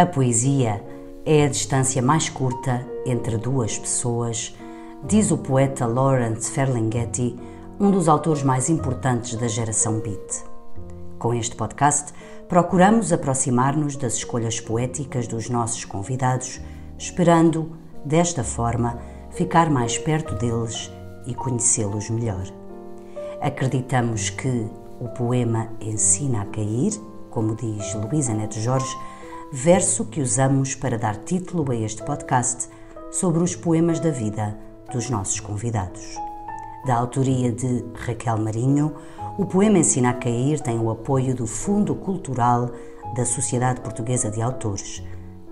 A poesia é a distância mais curta entre duas pessoas, diz o poeta Lawrence Ferlinghetti, um dos autores mais importantes da geração beat. Com este podcast, procuramos aproximar-nos das escolhas poéticas dos nossos convidados, esperando, desta forma, ficar mais perto deles e conhecê-los melhor. Acreditamos que o poema ensina a cair, como diz Luísa Neto Jorge, verso que usamos para dar título a este podcast sobre os poemas da vida dos nossos convidados. Da autoria de Raquel Marinho, o poema Ensina a Cair tem o apoio do Fundo Cultural da Sociedade Portuguesa de Autores.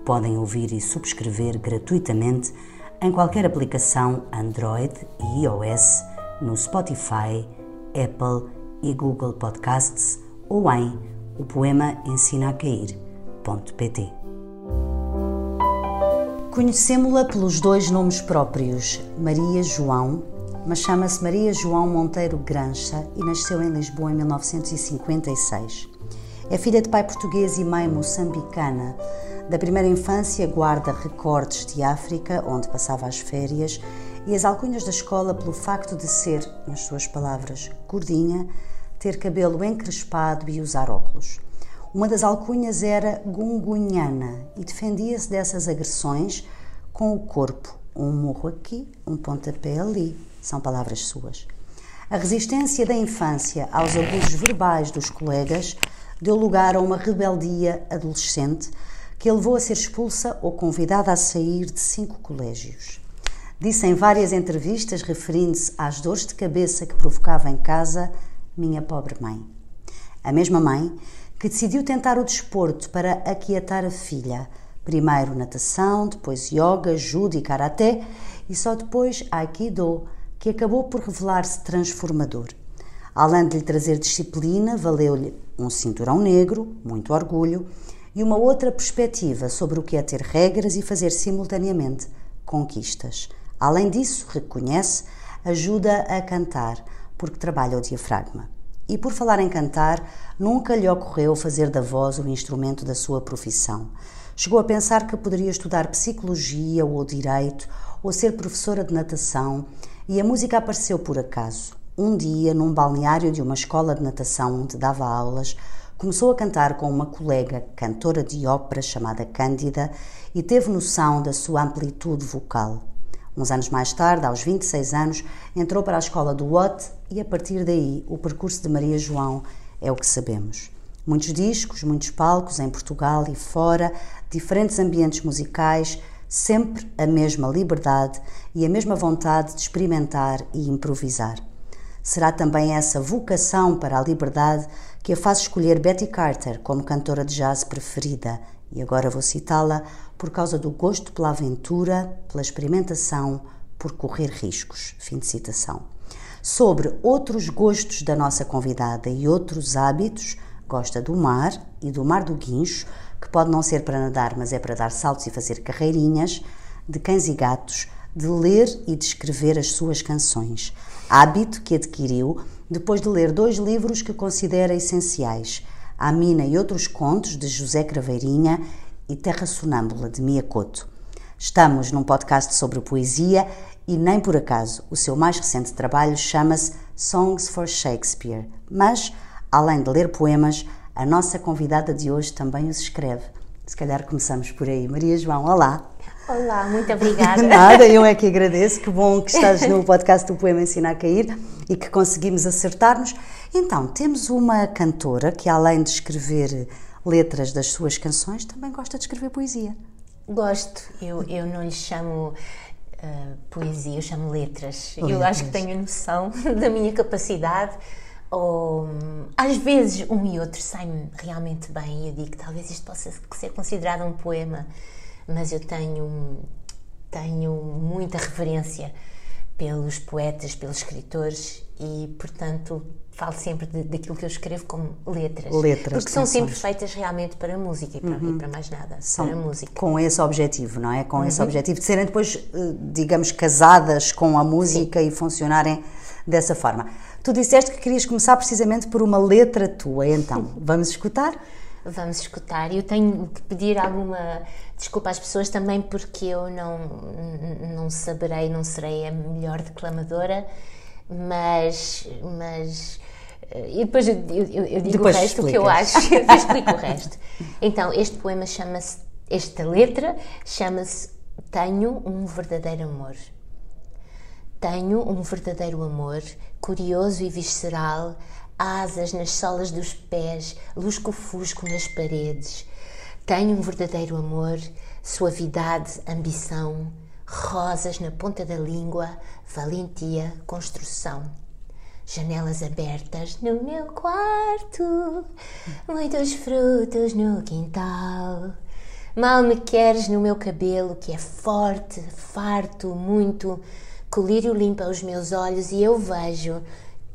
Podem ouvir e subscrever gratuitamente em qualquer aplicação Android e iOS, no Spotify, Apple e Google Podcasts ou em o poema ensina a cair.pt. Conhecemos-la pelos dois nomes próprios, Maria João, mas chama-se Maria João Monteiro Grancha e nasceu em Lisboa em 1956. É filha de pai português e mãe moçambicana. Da primeira infância guarda recortes de África, onde passava as férias, e as alcunhas da escola pelo facto de ser, nas suas palavras, gordinha, ter cabelo encrespado e usar óculos. Uma das alcunhas era gungunhana e defendia-se dessas agressões com o corpo. Um murro aqui, um pontapé ali. São palavras suas. A resistência da infância aos abusos verbais dos colegas deu lugar a uma rebeldia adolescente que a levou a ser expulsa ou convidada a sair de cinco colégios. Disse em várias entrevistas, referindo-se às dores de cabeça que provocava em casa minha pobre mãe. A mesma mãe que decidiu tentar o desporto para aquietar a filha. Primeiro natação, depois yoga, judo e karaté e só depois aikido, que acabou por revelar-se transformador. Além de lhe trazer disciplina, valeu-lhe um cinturão negro, muito orgulho, e uma outra perspectiva sobre o que é ter regras e fazer simultaneamente conquistas. Além disso, reconhece, ajuda a cantar, porque trabalha o diafragma. E por falar em cantar, nunca lhe ocorreu fazer da voz o instrumento da sua profissão. Chegou a pensar que poderia estudar psicologia ou direito ou ser professora de natação, e a música apareceu por acaso. Um dia, num balneário de uma escola de natação onde dava aulas, começou a cantar com uma colega cantora de ópera chamada Cândida e teve noção da sua amplitude vocal. Uns anos mais tarde, aos 26 anos, entrou para a escola do Watt e a partir daí o percurso de Maria João é o que sabemos. Muitos discos, muitos palcos em Portugal e fora, diferentes ambientes musicais, sempre a mesma liberdade e a mesma vontade de experimentar e improvisar. Será também essa vocação para a liberdade que a faz escolher Betty Carter como cantora de jazz preferida, e agora vou citá-la por causa do gosto pela aventura, pela experimentação, por correr riscos. Fim de citação. Sobre outros gostos da nossa convidada e outros hábitos, gosta do mar e do mar do guincho, que pode não ser para nadar, mas é para dar saltos e fazer carreirinhas, de cães e gatos, de ler e de escrever as suas canções. Hábito que adquiriu depois de ler dois livros que considera essenciais: A Mina e Outros Contos, de José Craveirinha, e Terra Sonâmbula, de Mia Couto. Estamos num podcast sobre poesia e nem por acaso o seu mais recente trabalho chama-se Songs for Shakespeare. Mas, além de ler poemas, a nossa convidada de hoje também os escreve. Se calhar começamos por aí. Maria João, olá. Olá, muito obrigada. Nada, eu é que agradeço. Que bom que estás no podcast do Poema Ensina a Cair e que conseguimos acertar-nos. Então, temos uma cantora que, além de escrever letras das suas canções, também gosta de escrever poesia. Gosto, eu, eu não lhe chamo uh, poesia, eu chamo letras. letras. Eu acho que tenho noção da minha capacidade. Ou, às vezes um e outro saem realmente bem e eu digo que talvez isto possa ser considerado um poema, mas eu tenho, tenho muita reverência pelos poetas, pelos escritores e, portanto, falo sempre de, daquilo que eu escrevo como letras. Letras. Porque são sempre feitas realmente para a música e para, uhum. e para mais nada. São para a música. Com esse objetivo, não é? Com uhum. esse objetivo de serem depois, eh, digamos, casadas com a música Sim. e funcionarem dessa forma. Tu disseste que querias começar precisamente por uma letra tua, então vamos escutar? Vamos escutar. Eu tenho que pedir alguma desculpa às pessoas também porque eu não, não saberei, não serei a melhor declamadora, mas. mas e depois eu, eu, eu digo depois o resto, o que eu acho, eu explico o resto. Então, este poema chama-se, esta letra chama-se Tenho um verdadeiro amor. Tenho um verdadeiro amor, curioso e visceral, asas nas solas dos pés, lusco-fusco nas paredes. Tenho um verdadeiro amor, suavidade, ambição, rosas na ponta da língua, valentia, construção. Janelas abertas no meu quarto, muitos frutos no quintal. Mal me queres no meu cabelo, que é forte, farto, muito. Colírio limpa os meus olhos e eu vejo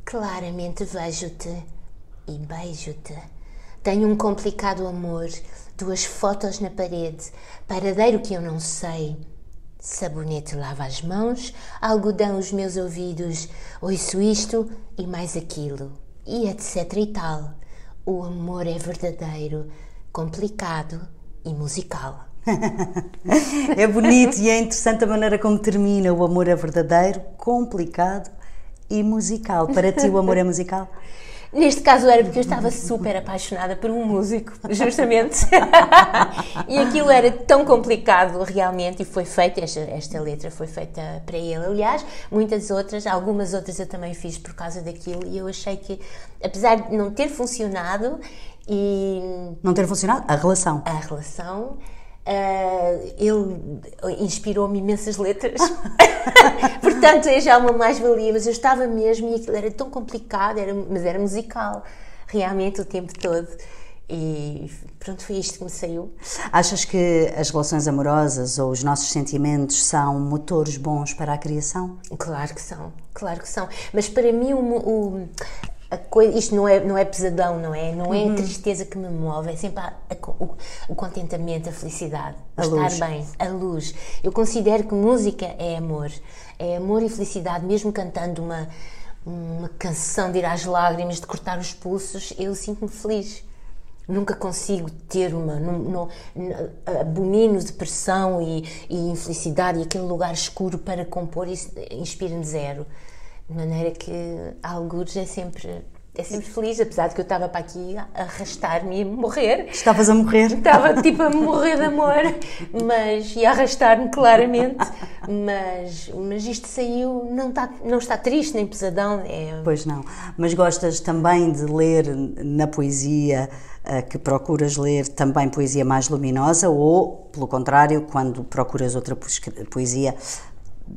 Claramente vejo-te e beijo-te. Tenho um complicado amor, duas fotos na parede, paradeiro que eu não sei. Sabonete lava as mãos, algodão os meus ouvidos, ouço isto e mais aquilo, e etc e tal. O amor é verdadeiro, complicado e musical. é bonito e é interessante a maneira como termina. O amor é verdadeiro, complicado e musical. Para ti, o amor é musical? Neste caso era porque eu estava super apaixonada por um músico, justamente. e aquilo era tão complicado realmente e foi feito, esta, esta letra foi feita para ele. Aliás, muitas outras, algumas outras eu também fiz por causa daquilo e eu achei que, apesar de não ter funcionado e... Não ter funcionado? A relação. A relação Uh, ele inspirou-me imensas letras, portanto é já uma mais-valia. Mas eu estava mesmo e aquilo era tão complicado, era, mas era musical, realmente o tempo todo. E pronto, foi isto que me saiu. Achas que as relações amorosas ou os nossos sentimentos são motores bons para a criação? Claro que são, claro que são. Mas para mim o, o Coisa, isto não é, não é pesadão, não é? Não é a uhum. tristeza que me move, é sempre a, a, o, o, contentamento, a felicidade, a estar luz. bem, a luz. Eu considero que música é amor, é amor e felicidade, mesmo cantando uma, uma canção de ir às lágrimas, de cortar os pulsos, eu sinto-me feliz. Nunca consigo ter uma. Não, não, abomino depressão e, e infelicidade e aquele lugar escuro para compor, isso inspira-me zero. De maneira que alguns é sempre é sempre feliz, apesar de que eu estava para aqui a arrastar-me e morrer. Estavas a morrer? Estava tipo a morrer de amor, mas e a arrastar-me claramente. Mas, mas isto saiu, não está, não está triste nem pesadão. É... Pois não. Mas gostas também de ler na poesia eh, que procuras ler também poesia mais luminosa ou, pelo contrário, quando procuras outra poesia,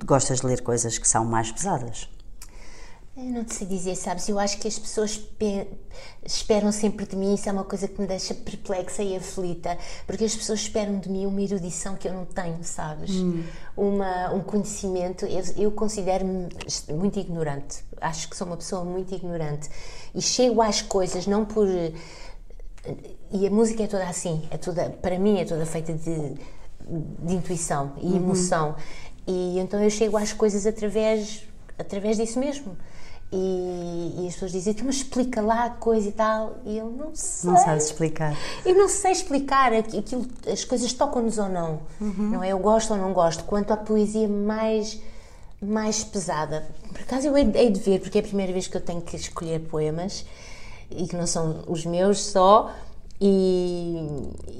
gostas de ler coisas que são mais pesadas? Eu não te sei dizer, sabes? Eu acho que as pessoas esperam sempre de mim, isso é uma coisa que me deixa perplexa e aflita, porque as pessoas esperam de mim uma erudição que eu não tenho, sabes? Hum. Uma, um conhecimento. Eu, eu considero-me muito ignorante, acho que sou uma pessoa muito ignorante e chego às coisas não por. E a música é toda assim, é toda, para mim é toda feita de, de intuição e uhum. emoção. E então eu chego às coisas através, através disso mesmo. E, e, as pessoas dizem, mas explica lá a coisa e tal, e eu não sei. Não sabes explicar. Eu não sei explicar aquilo, as coisas tocam-nos ou não, uhum. não é? Eu gosto ou não gosto. Quanto à poesia mais, mais pesada, por acaso eu hei de ver, porque é a primeira vez que eu tenho que escolher poemas e que não são os meus só, e,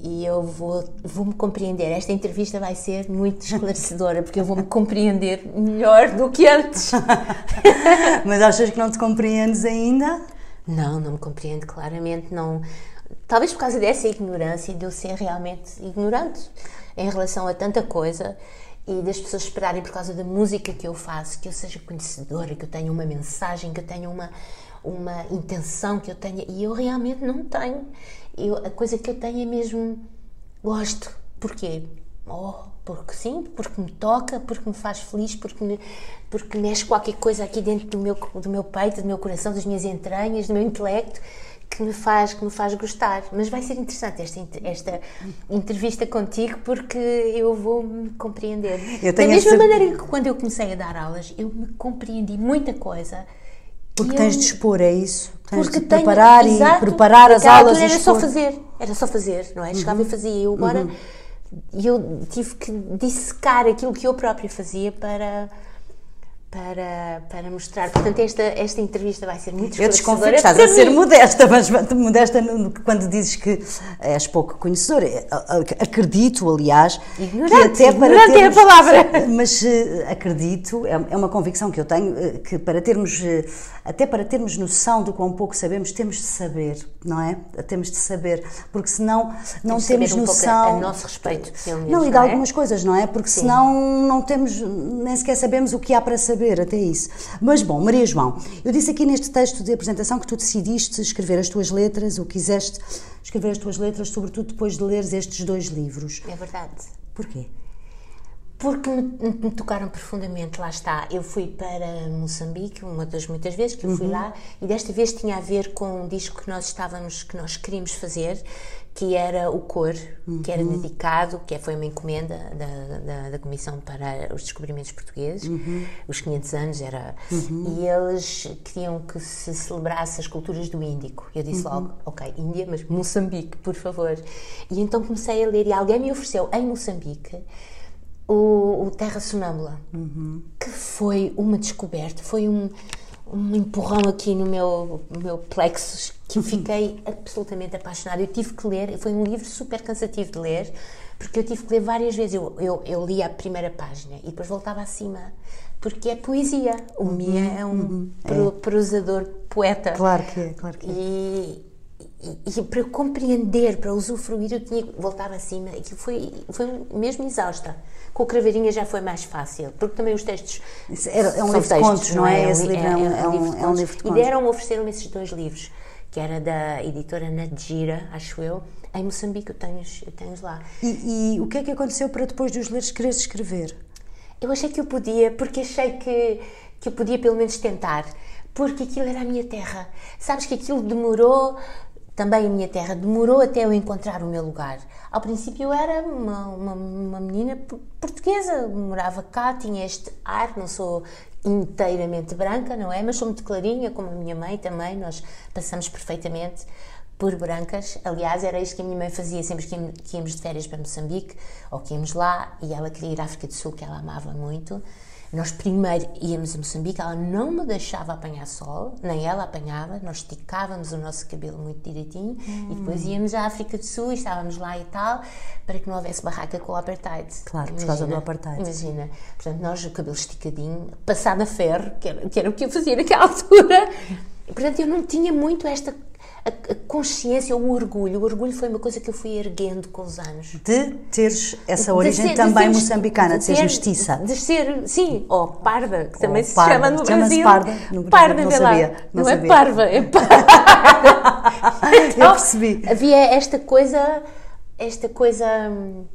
e, eu vou, vou-me compreender. Esta entrevista vai ser muito esclarecedora, porque eu vou-me compreender melhor do que antes. Mas achas que não te compreendes ainda? Não, não me compreendo claramente. Não. Talvez por causa dessa ignorância, de eu ser realmente ignorante em relação a tanta coisa e das pessoas esperarem por causa da música que eu faço, que eu seja conhecedora, que eu tenha uma mensagem, que eu tenha uma, uma intenção, que eu tenha. E eu realmente não tenho eu, a coisa que eu tenho é mesmo gosto. Porquê? Oh, porque sim, porque me toca, porque me faz feliz, porque, me, porque mexe qualquer coisa aqui dentro do meu, do meu peito, do meu coração, das minhas entranhas, do meu intelecto, que me faz, que me faz gostar. Mas vai ser interessante esta, esta entrevista contigo porque eu vou me compreender. da mesma maneira que quando eu comecei a dar aulas, eu me compreendi muita coisa Porque eu, tens de expor, é isso? Tens porque de tenho, preparar exato, e preparar as aulas e era só fazer, era só fazer, não é? Chegava e fazia. Eu agora eu tive que dissecar aquilo que eu própria fazia para para, para mostrar. Portanto, esta, esta entrevista vai ser muito Eu desconfio que estás a ser mim. modesta, mas modesta quando dizes que és pouco conhecedora. Acredito, aliás, Ignorante, que até para ignorante é a termos, palavra. Mas eh, acredito, é é uma convicção que eu tenho, eh, que para termos, eh, até para termos noção do quão pouco sabemos, temos de saber, não é? Temos de saber, porque senão não Temos temos um noção. a- nosso respeito, menos, Não, e de é? algumas coisas, não é? Porque senão não temos, nem sequer sabemos o que há para saber, até isso. Mas bom, Maria João, eu disse aqui neste texto de apresentação que tu decidiste escrever as tuas letras, ou quiseste escrever as tuas letras, sobretudo depois de leres estes dois livros. É verdade. Porquê? Porque me, me tocaram profundamente, lá está. Eu fui para Moçambique, uma das muitas vezes que eu Uhum. fui lá, e desta vez tinha a ver com um disco que nós estávamos, que nós queríamos fazer, que era o Cor, que era Uhum. dedicado, que foi uma encomenda da, da, da Comissão para os Descobrimentos Portugueses, Uhum. os 500 anos, era. E eles queriam que se celebrasse as culturas do Índico. Eu Uhum. disse logo, ok, Índia, mas Moçambique, por favor. E então comecei a ler, e alguém me ofereceu em Moçambique o, o Terra Sonâmbula, que foi uma descoberta, foi um, um empurrão aqui no meu, no meu plexus que eu fiquei absolutamente apaixonada. Eu tive que ler, foi um livro super cansativo de ler, porque eu tive que ler várias vezes. Eu, eu, eu li a primeira página e depois voltava acima, porque é poesia. O Mia é um pro- prosador poeta. Claro que é, claro que é. E, e, e para compreender, para usufruir, eu tinha que voltar acima. Aquilo foi, foi mesmo exausta. Com o Craveirinha já foi mais fácil, porque também os textos. Era- é um são livro de textos, contos, não é? um Esse li- livro é um- é um- livro de é um contos. livro de E contos. deram-me, ofereceram-me esses dois livros, que era da editora Nadjira, acho eu, em Moçambique. Eu tenho-os eu tenho lá. E, e o que é que aconteceu para depois de os quereres escrever? Eu achei que eu podia, porque achei que, que eu podia pelo menos tentar, porque aquilo era a minha terra. Sabes que aquilo demorou, também a minha terra, demorou até eu encontrar o meu lugar. Ao princípio eu era uma, uma, uma menina portuguesa, morava cá, tinha este ar, não sou inteiramente branca, não é? Mas sou muito clarinha, como a minha mãe também, nós passamos perfeitamente por brancas. Aliás, era isto que a minha mãe fazia sempre que íamos de férias para Moçambique, ou que íamos lá, e ela queria ir à África do Sul, que ela amava muito. Nós primeiro íamos a Moçambique, ela não me deixava apanhar sol, nem ela apanhava, nós esticávamos o nosso cabelo muito direitinho e depois íamos à África do Sul e estávamos lá e tal, para que não houvesse barraca com o apartheid. Claro, por causa do apartheid. Imagina, portanto, nós o cabelo esticadinho, passado a ferro, que era, que era o que eu fazia naquela altura. Portanto, eu não tinha muito esta a, consciência, o orgulho. O orgulho foi uma coisa que eu fui erguendo com os anos. De teres essa De origem ser- de também ser- moçambicana, de seres ter- mestiça. De ser, sim, ou parda, que também Ou se parda. chama no Chama-se Brasil. parda no Brasil, Parda, não sabia, não Não, é sabia. parva, é parda. Eu percebi. Havia esta coisa, esta coisa. hum,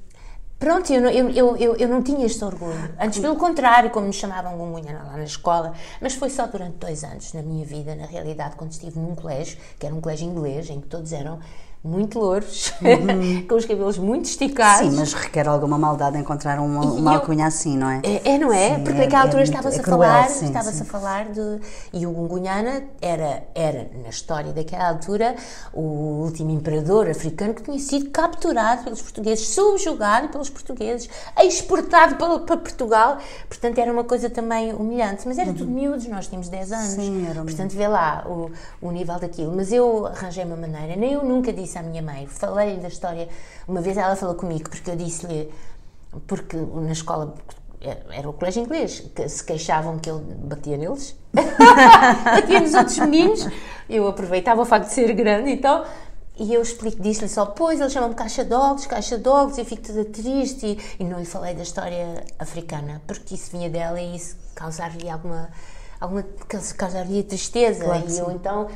Pronto, eu eu, eu, eu não tinha este orgulho. Antes, pelo contrário, como me chamavam Gungunha lá na escola, mas foi só durante dois anos na minha vida, na realidade, quando estive num colégio, que era um colégio inglês, em que todos eram muito louros, com os cabelos muito esticados. Sim, mas requer alguma maldade encontrar uma, E uma eu- alcunha assim, não é? É, é, não é? Sim, Porque é- naquela é altura muito- estava-se é a falar, estava-se a falar de e o Gungunhana era era na história daquela altura o último imperador africano que tinha sido capturado pelos portugueses, subjugado pelos portugueses, exportado para, para Portugal. Portanto, era uma coisa também humilhante, mas era tudo miúdos, nós tínhamos 10 anos. Uhum. Sim, era Portanto, vê lá o, o nível daquilo. Mas eu arranjei uma maneira, nem eu nunca disse à minha mãe, falei da história. Uma vez ela falou comigo, porque eu disse-lhe, porque na escola era o colégio inglês, que se queixavam que ele batia neles, batia nos outros meninos. Eu aproveitava o facto de ser grande e tal. E eu explico, disse-lhe só, pois, eles chamam-me caixa dogs, caixa dogs, eu fico toda triste. E, e não lhe falei da história africana, porque isso vinha dela e isso causar-lhe alguma, alguma causar-lhe tristeza. Claro e eu sim. então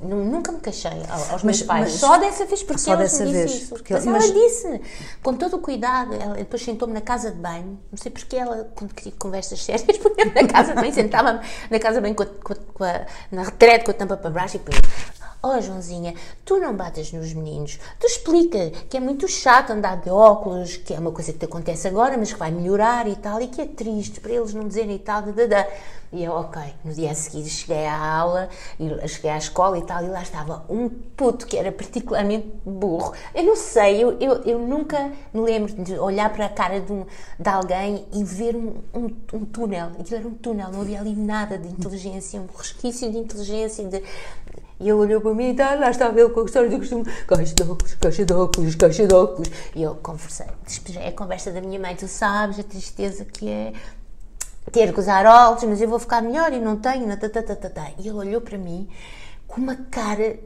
nunca me queixei ao- aos Mas- meus pais. mas- só dessa vez, porque só ela dessa me disse vez, isso. porque- mas, mas- ela disse, com todo o cuidado, ela depois sentou-me na casa de banho, não sei porque ela, quando queria conversas sérias, punha-me na casa de banho, sentava-me na casa de banho com a- com a- na retrete com a tampa para baixo e depois, Oh, Joãozinha, tu não bates nos meninos. Tu explica que é muito chato andar de óculos, que é uma coisa que te acontece agora, mas que vai melhorar e tal, e que é triste para eles não dizerem e tal, da E eu, ok. No dia a seguir cheguei à aula, cheguei à escola e tal, e lá estava um puto que era particularmente burro. Eu não sei, eu, eu, eu nunca me lembro de olhar para a cara de, um, de alguém e ver um, um, um túnel. Aquilo era um túnel, não havia ali nada de inteligência, um resquício de inteligência, de, e ele olhou para mim e tá, lá estava ele com a história do costume: caixa de óculos, caixa de óculos, caixa de óculos. E eu conversei, é a conversa da minha mãe, tu sabes a tristeza que é ter que usar óculos, mas eu vou ficar melhor e não tenho. Tá, tá, tá, tá, tá. E ele olhou para mim com uma cara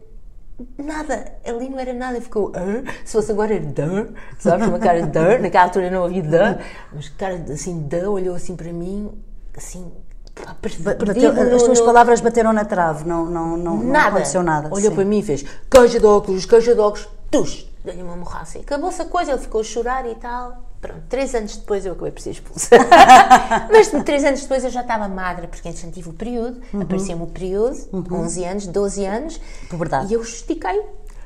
nada, ali não era nada, ficou ah? se fosse agora dã, sabes, uma cara de dã, naquela altura não havia dã, mas cara assim, dã, olhou assim para mim, assim, Bateu, as tuas no... palavras bateram na trave, não, não, não, nada. não aconteceu nada. Olhou sim. para mim e fez caixa de óculos, caixa de óculos, tux, dei-lhe uma morraça. Acabou-se a coisa, ele ficou a chorar e tal. Pronto, três anos depois eu acabei por ser expulsa. Mas três anos depois eu já estava magra, porque entretanto tive o período, uhum. apareceu-me o período, uhum. 11 anos, 12 anos. Verdade. E eu estiquei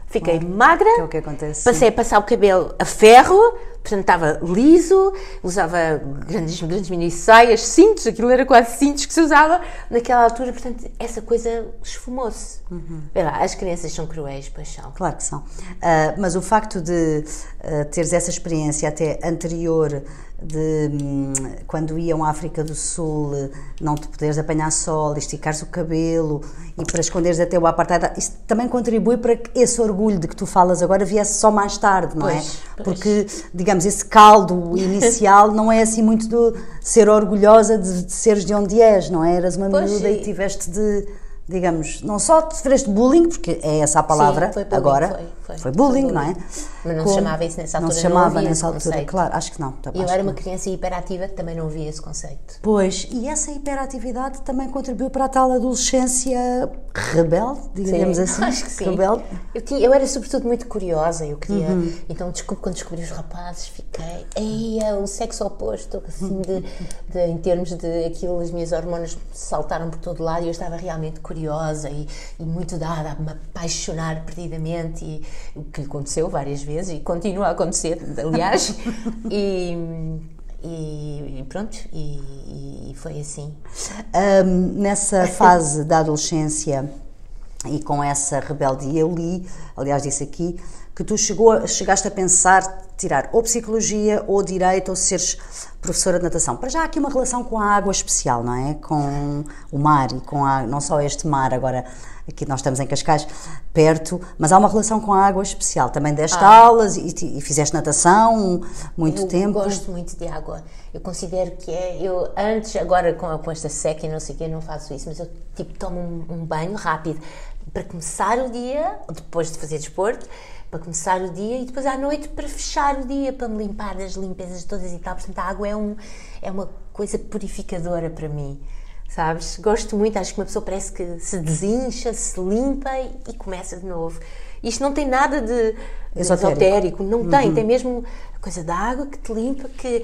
Fiquei magra, que é o que acontece, passei sim. a passar o cabelo a ferro, portanto estava liso, usava grandes, grandes mini saias, cintos, aquilo era quase cintos que se usava naquela altura, portanto essa coisa esfumou-se. Uhum. Lá, as crianças são cruéis, pois são. Claro que são. Uh, mas o facto de uh, teres essa experiência até anterior de hum, quando iam à África do Sul não te poderes apanhar sol, esticares o cabelo e para esconderes até o apartheid, isso também contribui para que esse orgulho de que tu falas agora viesse só mais tarde, não é? pois, é? Pois. Porque, digamos, esse caldo inicial não é assim muito de ser orgulhosa de, de seres de onde és, não é? Eras uma pois, miúda e tiveste de digamos, não só sofreste bullying, porque é essa a palavra Sim, bullying, agora, foi, foi, foi, bullying, não é? Mas não Como, se chamava isso nessa altura, não se chamava não nessa altura, conceito. claro, acho que não. E eu era uma criança hiperativa que também não via esse conceito. Pois, e essa hiperatividade também contribuiu para a tal adolescência rebelde, digamos sim, assim, acho que sim. rebelde. Eu, tinha, eu era sobretudo muito curiosa, eu queria, uhum. então desculpe, quando descobri os rapazes, fiquei, ei, é o sexo oposto, assim, de, de, em termos de aquilo, as minhas hormonas saltaram por todo lado e eu estava realmente curiosa curiosa e, e, muito dada a me apaixonar perdidamente, e, o que aconteceu várias vezes e continua a acontecer, aliás. e, e, pronto, e, e, foi assim. Um, nessa fase da adolescência e com essa rebeldia, eu li, aliás, disse aqui, que tu chegou, chegaste a pensar tirar ou psicologia ou direito ou seres professora de natação. Para já há aqui uma relação com a água especial, não é? Com o mar e com a, não só este mar agora aqui nós estamos em Cascais, perto, mas há uma relação com a água especial. Também deste ah. aulas e, e, fizeste natação muito eu tempo. Eu gosto muito de água. Eu considero que é. Eu antes, agora com, com esta seca e não sei o quê, não faço isso, mas eu tipo tomo um, um banho rápido para começar o dia, depois de fazer desporto para começar o dia e depois à noite para fechar o dia, para me limpar das limpezas todas e tal. Portanto, a água é, um, é uma coisa purificadora para mim, sabes? Gosto muito, acho que uma pessoa parece que se desincha, se limpa e, começa de novo. Isto não tem nada de, de esotérico. não tem, uhum. tem mesmo a coisa da água que te limpa, que,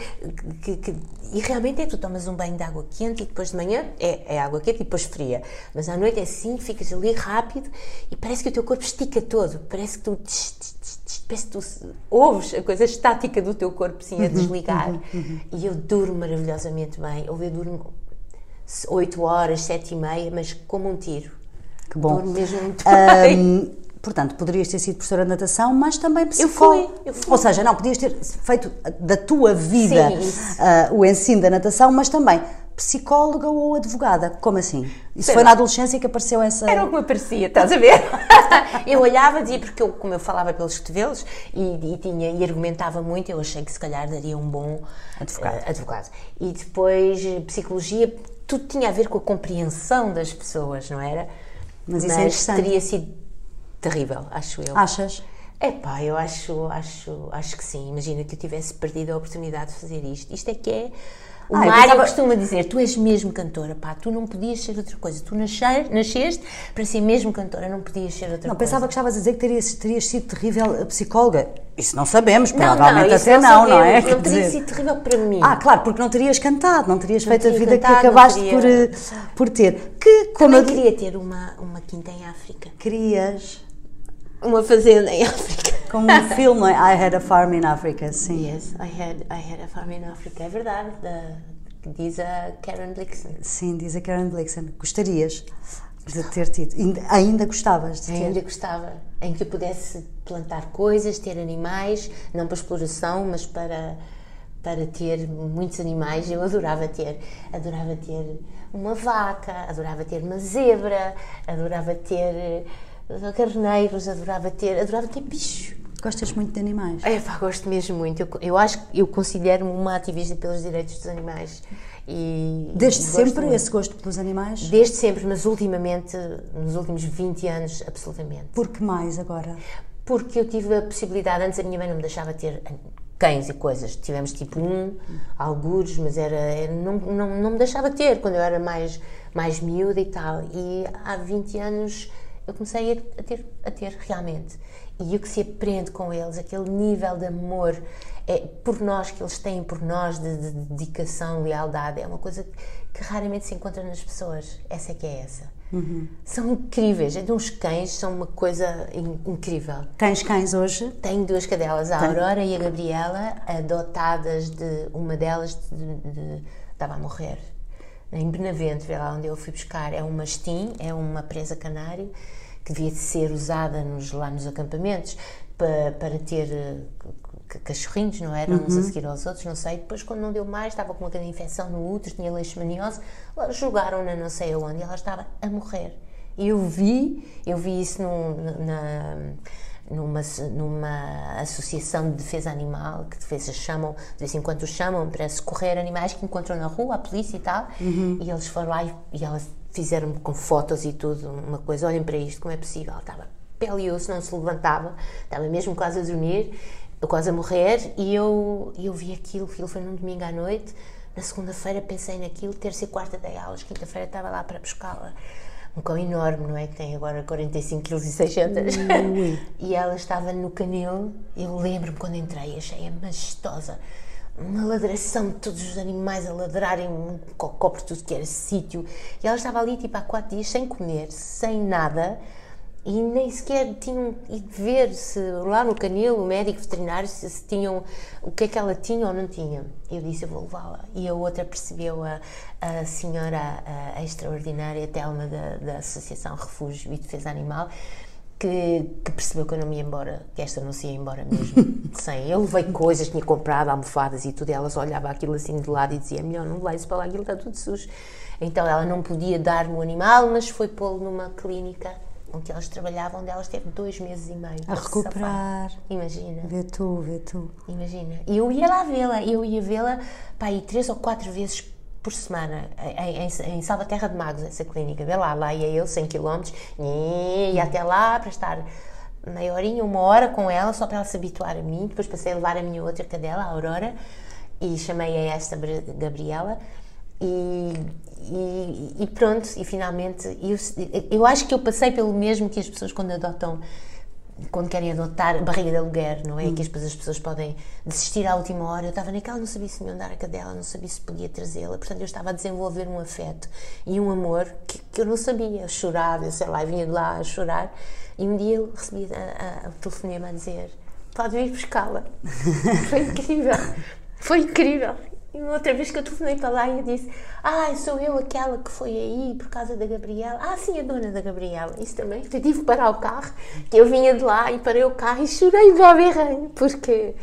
que, que, e realmente é, tu tomas um banho de água quente e depois de manhã é, é água quente e depois fria, mas à noite é assim, ficas ali rápido e parece que o teu corpo estica todo, parece que tu, tch, tch, tch, parece que tu ouves a coisa estática do teu corpo assim a uhum, desligar uhum, uhum. e eu durmo maravilhosamente bem, ou eu durmo 8 horas, 7 e meia, mas como um tiro. Que bom. Durmo mesmo muito um, bem. Portanto, poderias ter sido professora de natação, mas também psicóloga. Eu fui, eu fui. Ou seja, não, podias ter feito da tua vida uh, o ensino da natação, mas também psicóloga ou advogada. Como assim? Isso Sei foi lá. na adolescência que apareceu essa. Era o que me aparecia, estás a ver? eu olhava, dizia, porque eu, como eu falava pelos cotovelos e, e, tinha, e argumentava muito, eu achei que se calhar daria um bom advogado. Uh, advogado. E depois, psicologia, tudo tinha a ver com a compreensão das pessoas, não era? Mas isso é Mas é teria sido terrível, acho eu. Achas? É pá, eu acho, acho, acho que sim. Imagina que eu tivesse perdido a oportunidade de fazer isto. Isto é que é O ah, Mário pensava... costuma dizer: tu és mesmo cantora, pá, tu não podias ser outra coisa. Tu nascer, nasceste para ser mesmo cantora, não podias ser outra não, coisa. Pensava que estavas a dizer que terias, terias sido terrível psicóloga. Isso não sabemos, provavelmente não, até não, não, não é? Não teria dizer... sido terrível para mim. Ah, claro, porque não terias cantado, não terias não feito a vida cantado, que acabaste teria... por, eh, por ter. Que, como Também eu queria ter uma, uma quinta em África. Querias? Uma fazenda em África. Como um filme, I Had a Farm in Africa, sim. Yes, I had, I had a Farm in Africa, é verdade, da, diz a Karen Blixen. Sim, diz a Karen Blixen. Gostarias de ter tido, ainda, ainda gostavas de ter? Ainda gostava, em que eu pudesse plantar coisas, ter animais, não para exploração, mas para para ter muitos animais, eu adorava ter, adorava ter uma vaca, adorava ter uma zebra, adorava ter carneiros, adorava ter, adorava ter bicho. Gostas muito de animais? É, pá, gosto mesmo muito. Eu, eu acho eu considero-me uma ativista pelos direitos dos animais. E, Desde sempre muito. esse gosto pelos animais? Desde sempre, mas ultimamente, nos últimos 20 anos, absolutamente. Por que mais agora? Porque eu tive a possibilidade, antes a minha mãe não me deixava ter cães e coisas. Tivemos tipo um, algures, mas era, era não, não, não me deixava ter quando eu era mais, mais miúda e tal. E há 20 anos eu comecei a ter, a ter realmente. E o que se aprende com eles, aquele nível de amor é, por nós, que eles têm por nós, de, de dedicação, lealdade, é uma coisa que raramente se encontra nas pessoas. Essa é que é essa. Uhum. São incríveis. Então, os cães são uma coisa incrível. Tens cães hoje? Tenho duas cadelas, a Tem. Aurora e a Gabriela, adotadas de. Uma delas de, de, estava a morrer. Em Benavente, lá onde eu fui buscar. É uma mastim, é uma presa canário que devia ser usada nos, lá nos acampamentos para, para ter eh, cachorrinhos, não era? Uhum. Uns a seguir aos outros, não sei. Depois, quando não deu mais, estava com uma grande infecção no útero, tinha leishmaniose, jogaram-na não sei aonde e ela estava a morrer. Eu vi, eu vi isso num, na, numa, numa associação de defesa animal, que defesa chamam, de vez em quando chamam para socorrer animais que encontram na rua, a polícia e tal, uhum. e eles foram lá e, e elas fizeram com fotos e tudo, uma coisa, olhem para isto, como é possível, ela estava pele e osso, não se levantava, estava mesmo quase a dormir, quase a morrer, e eu, eu vi aquilo, aquilo foi num domingo à noite, na segunda-feira pensei naquilo, terça e quarta dei aulas, quinta-feira estava lá para buscá-la. Um cão enorme, não é? Que tem agora 45 kg e 600. e ela estava no canil, eu lembro-me quando entrei, achei-a majestosa. Uma ladração de todos os animais a ladrarem, um cocó por tudo que era sítio. E ela estava ali, tipo, há quatro dias, sem comer, sem nada e nem sequer tinham ido ver se lá no canil, o médico veterinário, se, se, tinham o que é que ela tinha ou não tinha. Eu disse, eu vou levá-la. E a outra percebeu, a, a senhora a, a extraordinária Telma da, da Associação Refúgio e Defesa Animal, que, que, percebeu que eu não me ia embora, que esta não se ia embora mesmo, sem. Eu levei coisas, tinha comprado almofadas e tudo, e elas olhavam aquilo assim de lado e dizia, melhor não isso para lá, aquilo está tudo sujo. Então ela não podia dar-me o animal, mas foi pô-lo numa clínica onde elas trabalhavam, onde elas teve dois meses e meio a recuperar. Imagina. Vê tu, vê tu. Imagina. E eu ia lá vê-la, eu ia vê-la para aí três ou quatro vezes por semana em, em, em Salvaterra de Magos, essa clínica. Vê lá, lá ia eu 100 km, ia até lá para estar meia horinha, uma hora com ela, só para ela se habituar a mim. Depois passei a levar a minha outra cadela, a Aurora, e chamei a esta Gabriela. E, e, e, pronto, e finalmente, eu, eu acho que eu passei pelo mesmo que as pessoas quando adotam, quando querem adotar barriga de aluguer, não é? Hum. Que as, as pessoas podem desistir à última hora. Eu estava naquela, não sabia se me andar a cadela, não sabia se podia trazê-la, portanto eu estava a desenvolver um afeto e um amor que, que eu não sabia. Eu chorava, eu sei lá, vinha de lá a chorar e um dia eu recebi a, a, o telefonema a dizer: pode vir buscá-la. Foi incrível. Foi incrível. E uma outra vez que eu telefonei para lá e eu disse: Ah, sou eu aquela que foi aí por causa da Gabriela. Ah, sim, a dona da Gabriela. Isso também. Eu tive que parar o carro, que eu vinha de lá e parei o carro e chorei igual berranho, porque.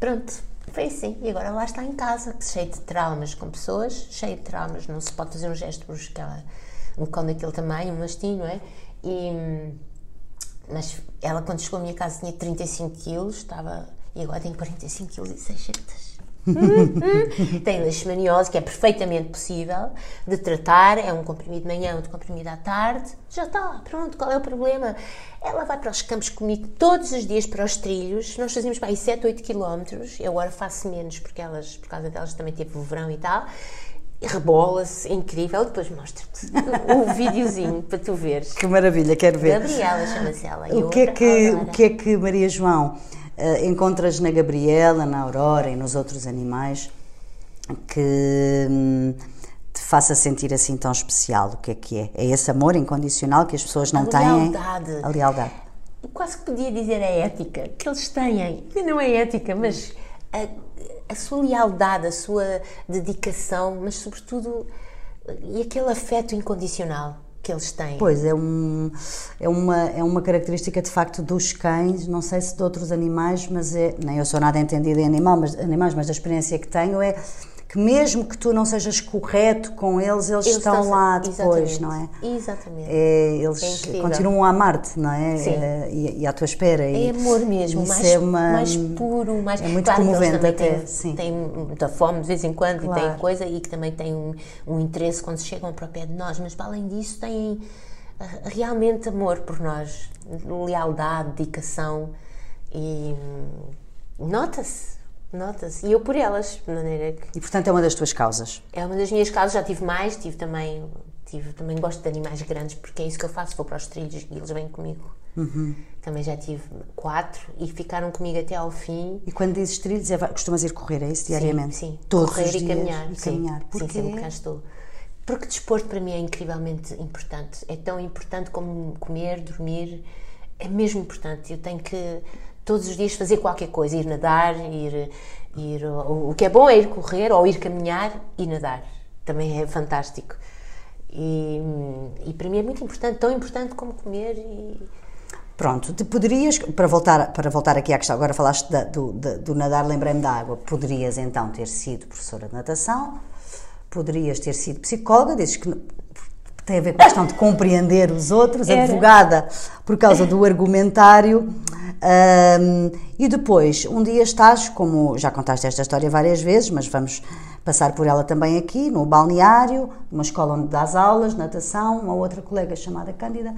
Pronto, foi assim. E agora lá está em casa, cheio de traumas com pessoas, cheio de traumas. Não se pode fazer um gesto brusco, ela, um cão daquele tamanho, um mastim, não é? E, mas ela, quando chegou à minha casa, tinha 35 quilos, estava. E agora tem 45 quilos e 600. Tem leishmaniose, que é perfeitamente possível de tratar, é um comprimido de manhã, outro comprimido à tarde, já está, pronto, qual é o problema? Ela vai para os campos comigo todos os dias para os trilhos, nós fazíamos para aí 7, 8 quilómetros, eu agora faço menos porque elas, por causa delas também teve o verão e tal, rebola-se, é incrível. Depois mostro-te o videozinho para tu veres. Que maravilha, quero ver. Gabriela chama-se ela. O que, é que, o que é que, Maria João, encontras na Gabriela, na Aurora e nos outros animais que hum, te faça sentir assim tão especial? O que é que é? É esse amor incondicional que as pessoas não a têm? Lealdade. A lealdade. Quase que podia dizer a ética que eles têm. Não é ética, mas a, a sua lealdade, a sua dedicação, mas sobretudo e aquele afeto incondicional que eles têm. Pois, é, um, é, uma, é uma característica de facto dos cães, não sei se de outros animais, mas é, nem eu sou nada entendida em animal, mas, animais, mas da experiência que tenho é que mesmo que tu não sejas correto com eles, eles, eles estão, estão lá depois, não é? Exatamente. É, eles é continuam a amar-te, não é? Sim. É, e, e, à tua espera. É amor mesmo, mais, é uma, mais puro, mais... É muito claro comovente até, têm, sim. Têm muita fome de vez em quando claro. e têm coisa e que também têm um, um interesse quando chegam para o pé de nós, mas para além disso têm ah, realmente amor por nós, lealdade, dedicação e hum, nota-se Nota-se. E eu por elas, de maneira que. E portanto é uma das tuas causas? É uma das minhas causas, já tive mais, tive também. Tive, também gosto de animais grandes porque é isso que eu faço, vou para os trilhos e eles vêm comigo. Uhum. Também já tive quatro e ficaram comigo até ao fim. E quando dizes trilhos, é, costumas ir correr, é isso, diariamente? Sim, sim. Todos correr os e dias, caminhar. E caminhar. Sim, sim sempre cá estou. Porque desporto para mim é incrivelmente importante. É tão importante como comer, dormir. É mesmo importante. Eu tenho que todos os dias fazer qualquer coisa, ir nadar, ir, ir o, que é bom é ir correr ou ir caminhar e nadar. Também é fantástico. E, e para mim é muito importante, tão importante como comer e Pronto, te poderias, para voltar, para voltar aqui à questão, agora falaste da, do, da, do nadar, lembrei-me da água, poderias então ter sido professora de natação, poderias ter sido psicóloga, dizes que tem a ver com a questão de compreender os outros, Era. advogada por causa do argumentário. Um, e depois, um dia estás, como já contaste esta história várias vezes, mas vamos passar por ela também aqui, no balneário, numa escola onde dás aulas, natação, uma outra colega chamada Cândida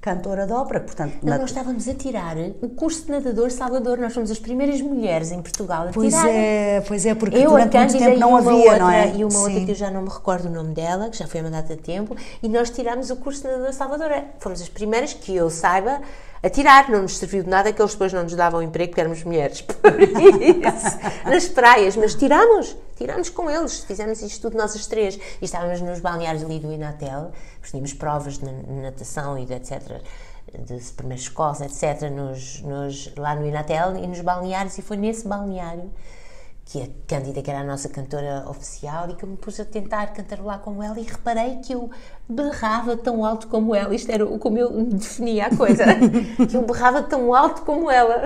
cantora de ópera, portanto... Não, nós estávamos a tirar o curso de nadador Salvador, nós fomos as primeiras mulheres em Portugal a pois tirar. Pois é, pois é, porque eu, durante muito tempo não havia, outra, não é? E uma Sim. outra que eu já não me recordo o nome dela, que já foi data de tempo, e nós tirámos o curso de nadador Salvador. Fomos as primeiras que eu saiba a tirar, não nos serviu de nada que eles depois não nos davam emprego porque éramos mulheres, por isso, nas praias, mas tirámos, tirámos com eles, fizemos isto tudo nós as três, e estávamos nos balneários ali do Inatel, tínhamos provas de natação e de etc., de primeiras escolas, etc., nos, nos, lá no Inatel e nos balneários, e foi nesse balneário que a Cândida, que era a nossa cantora oficial, e que eu me pus a tentar cantarolar como ela e reparei que eu berrava tão alto como ela. Isto era como eu definia a coisa. que eu berrava tão alto como ela.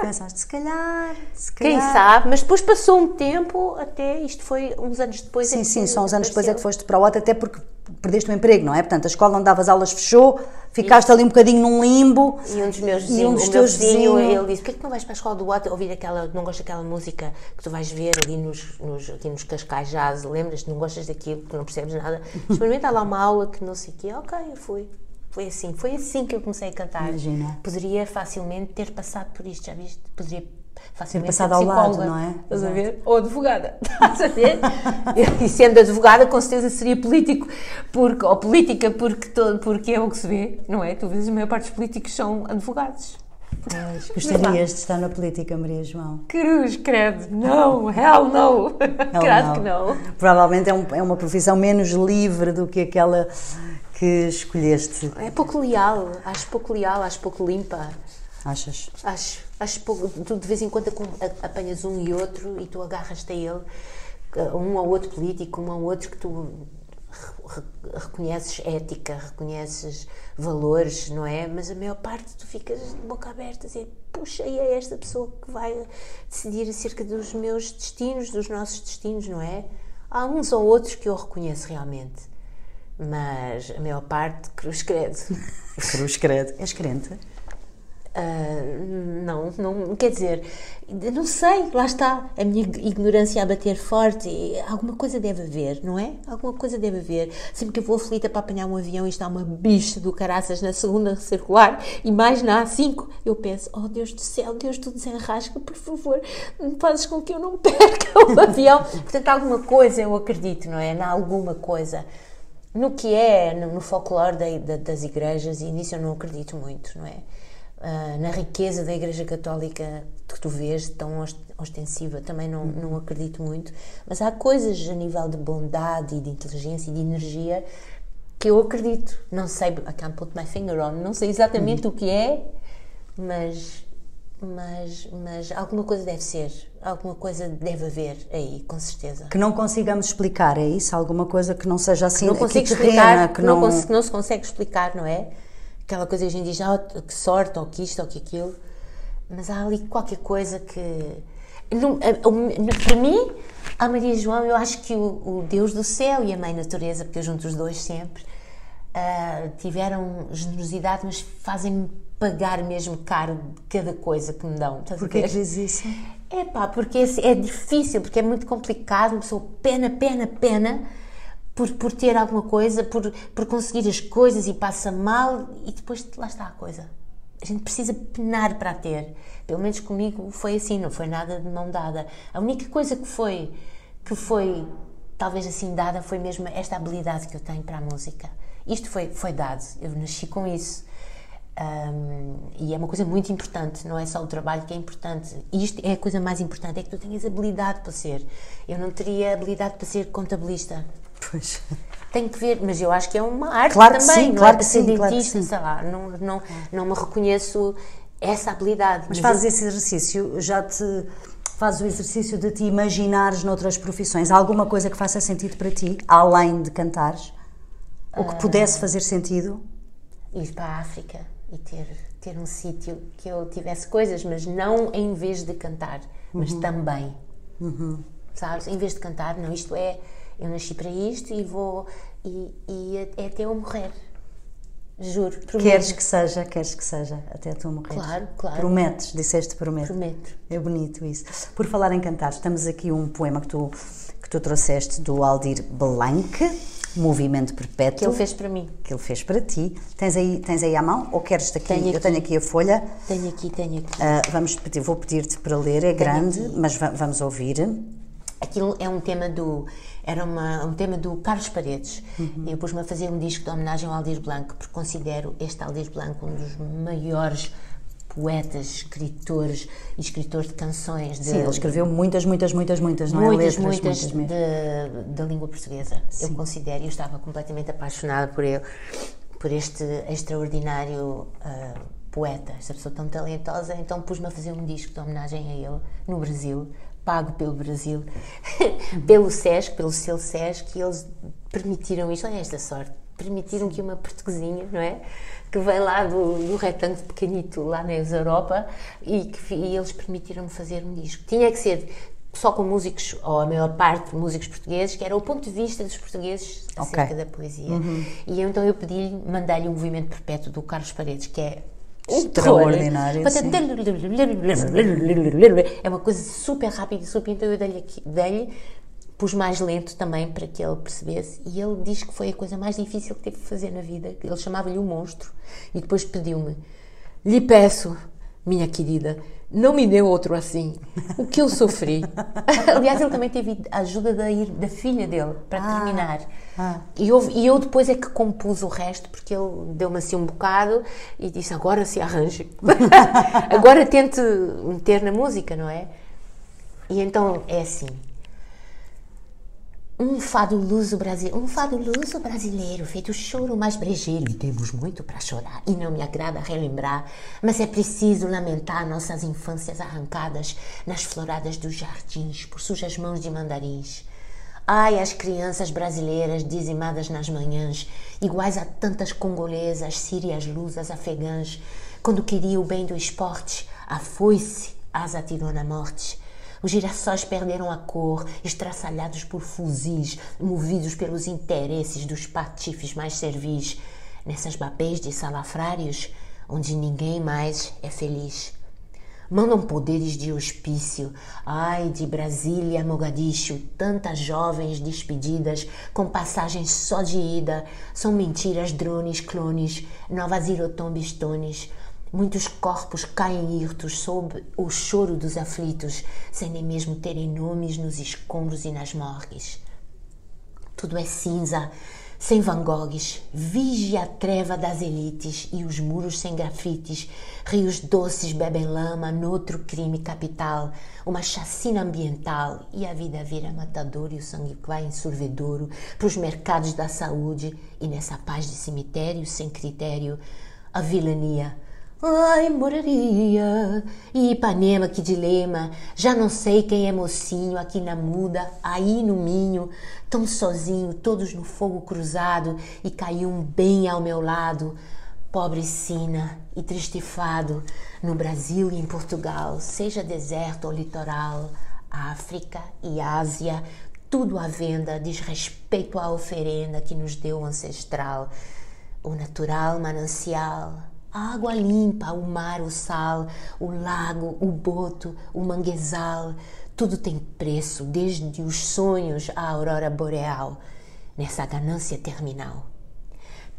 Pensaste, se calhar, se calhar. Quem sabe, mas depois passou um tempo, até isto foi uns anos depois. Sim, é sim, são uns anos depois é que foste para o outro, até porque perdeste o emprego, não é? Portanto, a escola onde davas aulas fechou, ficaste ali um bocadinho num limbo. E um dos meus vizinhos, um dos teus vizinhos, ele disse: Porquê que não vais para a escola do Water ouvir aquela, não gostas daquela música que tu vais ver ali nos, nos, aqui nos Cascais Jazz, lembras-te, não gostas daquilo, que não percebes nada? Experimenta lá uma aula que não sei o quê. Ok, eu fui. Foi assim, foi assim que eu comecei a cantar. Imagina. Poderia facilmente ter passado por isto, já viste? Poderia facilmente passado ao lado, não é? Estás a ver? Ou advogada, estás a ver? e sendo advogada, com certeza seria político, porque, ou política, porque, todo, porque é o que se vê, não é? Tu vês, a maior parte dos políticos são advogados. Pois, gostarias de estar na política, Maria João? Cruz, credo, não, hell no, credo que não. Provavelmente é, um, é uma profissão menos livre do que aquela que escolheste. É pouco leal, acho pouco leal, acho pouco limpa. Achas? Acho. Acho pouco. Tu de vez em quando apanhas um e outro e tu agarras-te a ele, um ou outro político, um ou outro que tu reconheces ética, reconheces valores, não é? Mas a maior parte tu ficas de boca aberta a dizer, puxa, e é esta pessoa que vai decidir acerca dos meus destinos, dos nossos destinos, não é? Há uns ou outros que eu reconheço realmente, mas a maior parte, cruz credo. cruz credo. És crente? Uh, não, não, quer dizer, não sei, lá está, a minha ignorância a bater forte, alguma coisa deve haver, não é? Alguma coisa deve haver. Sempre que eu vou aflita para apanhar um avião e está uma bicha do caraças na segunda circular e mais na A5, eu penso, oh Deus do céu, Deus tu desenrasca, por favor, fazes com que eu não perca o avião. Portanto, alguma coisa eu acredito, não é? Na alguma coisa no que é no folclore das igrejas, e nisso eu não acredito muito, não é? Uh, na riqueza da Igreja Católica que tu vês, tão ostensiva, também não, não acredito muito. Mas há coisas a nível de bondade e de inteligência e de energia que eu acredito. Não sei, I can't put my finger on, não sei exatamente uhum. o que é, mas mas, mas alguma coisa deve ser, alguma coisa deve haver aí, com certeza. Que não consigamos explicar, é isso? Alguma coisa que não seja assim, que não consigo explicar, que não... Não, não se consegue explicar, não é? Aquela coisa que a gente diz, ah, que sorte, ou que isto, ou que aquilo, mas há ali qualquer coisa que. Não, para mim, a Maria João, eu acho que o, o, Deus do céu e a Mãe Natureza, porque eu junto os dois sempre, uh, tiveram generosidade, mas fazem-me pagar mesmo caro cada coisa que me dão. Porquê que diz isso? É pá, porque é, é difícil, porque é muito complicado, uma pessoa pena, pena, pena por, por ter alguma coisa, por, por conseguir as coisas e passa mal e depois lá está a coisa. A gente precisa penar para ter. Pelo menos comigo foi assim, não foi nada de mão dada. A única coisa que foi, que foi talvez assim dada foi mesmo esta habilidade que eu tenho para a música. Isto foi, foi dado, eu nasci com isso. Um, e é uma coisa muito importante, não é só o trabalho que é importante. Isto é a coisa mais importante, é que tu tenhas habilidade para ser. Eu não teria habilidade para ser contabilista, Pois. Tem que ver, mas eu acho que é uma arte claro também, sim, não claro é que sim, ser claro dentista, sei lá, não, não, não me reconheço essa habilidade. Mas, mas fazes eu... esse exercício, já te fazes o exercício de te imaginares noutras profissões, há alguma coisa que faça sentido para ti, além de cantares? Ou que pudesse fazer sentido? Ir para a África e ter, ter um sítio que eu tivesse coisas, mas não em vez de cantar, mas uhum. também. Uhum. Sabes? Em vez de cantar, não, isto é eu nasci para isto e vou. e, e é até eu morrer. Juro. Prometo. Queres que seja, queres que seja, até tu morrer. Claro, claro. Prometes, disseste prometo. Prometo. É bonito isso. Por falar em cantar, estamos aqui um poema que tu, que tu trouxeste do Aldir Blanc, Movimento Perpétuo. Que ele fez para mim. Que ele fez para ti. Tens aí, tens aí à mão ou queres aqui? Tenho Eu tenho aqui a folha. Tenho aqui, tenho aqui. Uh, vamos pedir, vou pedir-te para ler, é tenho grande, aqui. mas vamos ouvir. Aquilo é um tema do era uma, um tema do Carlos Paredes. Uhum. Eu pus-me a fazer um disco de homenagem ao Aldir Blanc, porque considero este Aldir Blanc um dos maiores poetas, escritores e escritores de canções. De, Sim, ele escreveu muitas, muitas, muitas, muitas, não é? muitas, é? Letras, muitas, muitas da língua portuguesa. Sim. Eu considero, eu estava completamente apaixonada por ele, por este extraordinário uh, poeta, esta pessoa tão talentosa, então pus-me a fazer um disco de homenagem a ele no Brasil, pago pelo Brasil, pelo SESC, pelo selo SESC, e eles permitiram isto. Olha esta sorte, permitiram que uma portuguesinha, não é? Que vem lá do, do retângulo pequenito, lá na Europa, e, que, e eles permitiram-me fazer um disco. Tinha que ser só com músicos, ou a maior parte músicos portugueses, que era o ponto de vista dos portugueses acerca okay. da poesia. Uhum. E então eu pedi-lhe, mandei-lhe o Movimento Perpétuo do Carlos Paredes, que é extraordinário. É uma coisa super rápida e super. Então eu dei-lhe dei pus mais lento também para que ele percebesse. E ele diz que foi a coisa mais difícil que teve de fazer na vida. Ele chamava-lhe o monstro e depois pediu-me: lhe peço, minha querida, não me deu outro assim. O que eu sofri. Aliás, ele também teve a ajuda da, da filha dele para ah, terminar. Ah. E, eu, e eu depois é que compus o resto, porque ele deu-me assim um bocado e disse: agora se arranje. agora tente meter na música, não é? E então é assim. Um fado luso brasileiro, um fado luso brasileiro, feito choro mais brejeiro, e temos muito para chorar, e não me agrada relembrar, mas é preciso lamentar nossas infâncias arrancadas nas floradas dos jardins por sujas mãos de mandarins. Ai, as crianças brasileiras dizimadas nas manhãs, iguais a tantas congolesas, sírias, lusas, afegãs, quando queria o bem do esporte, a foice as atirou na morte os girassóis perderam a cor, estraçalhados por fuzis, movidos pelos interesses dos patifes mais servis. Nessas babês de salafrários, onde ninguém mais é feliz. Mandam poderes de hospício. Ai, de Brasília a Mogadishu, tantas jovens despedidas com passagens só de ida. São mentiras, drones, clones, novas irotombistones. Muitos corpos caem hirtos sob o choro dos aflitos, sem nem mesmo terem nomes nos escombros e nas morgues. Tudo é cinza, sem Van Goghs, vige a treva das elites e os muros sem grafites, rios doces bebem lama noutro crime capital, uma chacina ambiental e a vida vira matador e o sangue vai em sorvedouro para os mercados da saúde. E nessa paz de cemitério sem critério, a vilania Ai, moraria, e Ipanema, que dilema, já não sei quem é mocinho, aqui na muda, aí no minho, tão sozinho, todos no fogo cruzado, e caiu um bem ao meu lado, pobre sina e tristifado, no Brasil e em Portugal, seja deserto ou litoral, África e Ásia, tudo à venda, diz respeito à oferenda que nos deu o ancestral, o natural manancial, a água limpa, o mar, o sal, o lago, o boto, o manguezal, tudo tem preço, desde os sonhos à aurora boreal, nessa ganância terminal.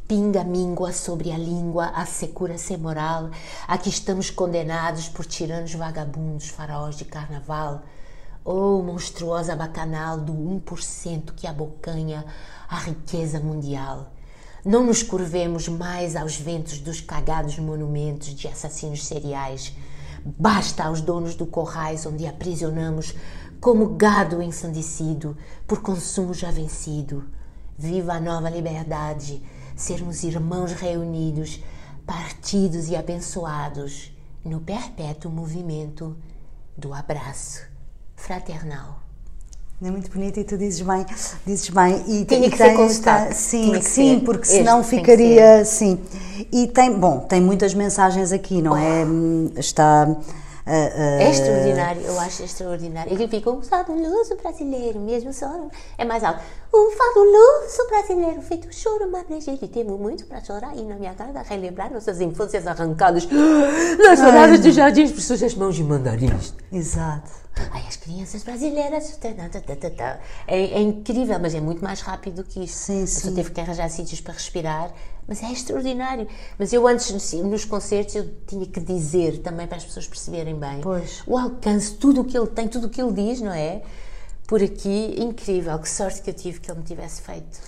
Pinga míngua sobre a língua, a secura sem moral, a que estamos condenados por tiranos vagabundos, faraós de carnaval. Oh, monstruosa bacanal do 1% que abocanha a riqueza mundial não nos curvemos mais aos ventos dos cagados monumentos de assassinos seriais. Basta aos donos do corrais onde aprisionamos como gado ensandecido por consumo já vencido. Viva a nova liberdade, sermos irmãos reunidos, partidos e abençoados no perpétuo movimento do abraço fraternal. É muito bonito e tu dizes bem, dizes bem. E, Tinha e que tem, ser Sim, sim, ser. porque este senão ficaria. Sim. E tem, bom, tem muitas mensagens aqui, não oh. é? Está. Uh, uh, é extraordinário, eu acho extraordinário. E fica o fabuloso brasileiro, mesmo só é mais alto. O fabuloso brasileiro, feito choro, mas gente, temos muito para chorar e na minha casa relembrar nossas infâncias arrancadas nas floradas de jardins por suas mãos de mandarins. Exato. Ai, as crianças brasileiras. É, é, incrível, mas é muito mais rápido que isso. Sim, sim. Só teve que arranjar sítios para respirar, mas é extraordinário. Mas eu antes, nos concertos, eu tinha que dizer também para as pessoas perceberem bem pois. o alcance, tudo o que ele tem, tudo o que ele diz, não é? Por aqui, incrível. Que sorte que eu tive que ele me tivesse feito.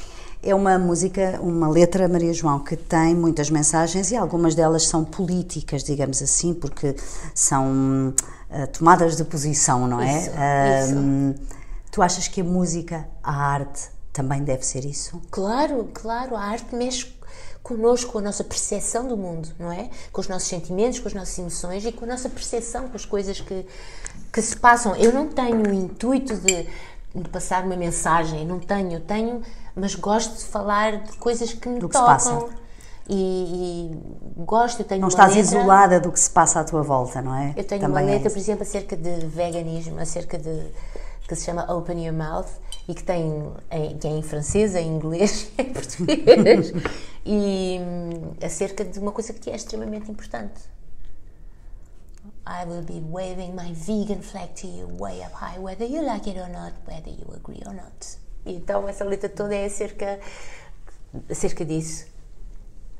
É uma música, uma letra, Maria João, que tem muitas mensagens e algumas delas são políticas, digamos assim, porque são uh, tomadas de posição, não é? Isso, uh, isso. Tu achas que a música, a arte, também deve ser isso? Claro, claro. A arte mexe connosco, com a nossa percepção do mundo, não é? Com os nossos sentimentos, com as nossas emoções e com a nossa percepção, com as coisas que, que se passam. Eu não tenho o intuito de, de passar uma mensagem, não tenho, eu tenho mas gosto de falar de coisas que me do que tocam. Se passa. E, e gosto, tenho Não estás letra, isolada do que se passa à tua volta, não é? Eu tenho Também uma é letra, é por exemplo, acerca de veganismo, acerca de que se chama Open Your Mouth e que tem em, que é em francês, em inglês, em português e hum, acerca de uma coisa que é extremamente importante. I will be waving my vegan flag to you way up high, whether you like it or not, whether you agree or not. Então essa letra toda é acerca, acerca disso.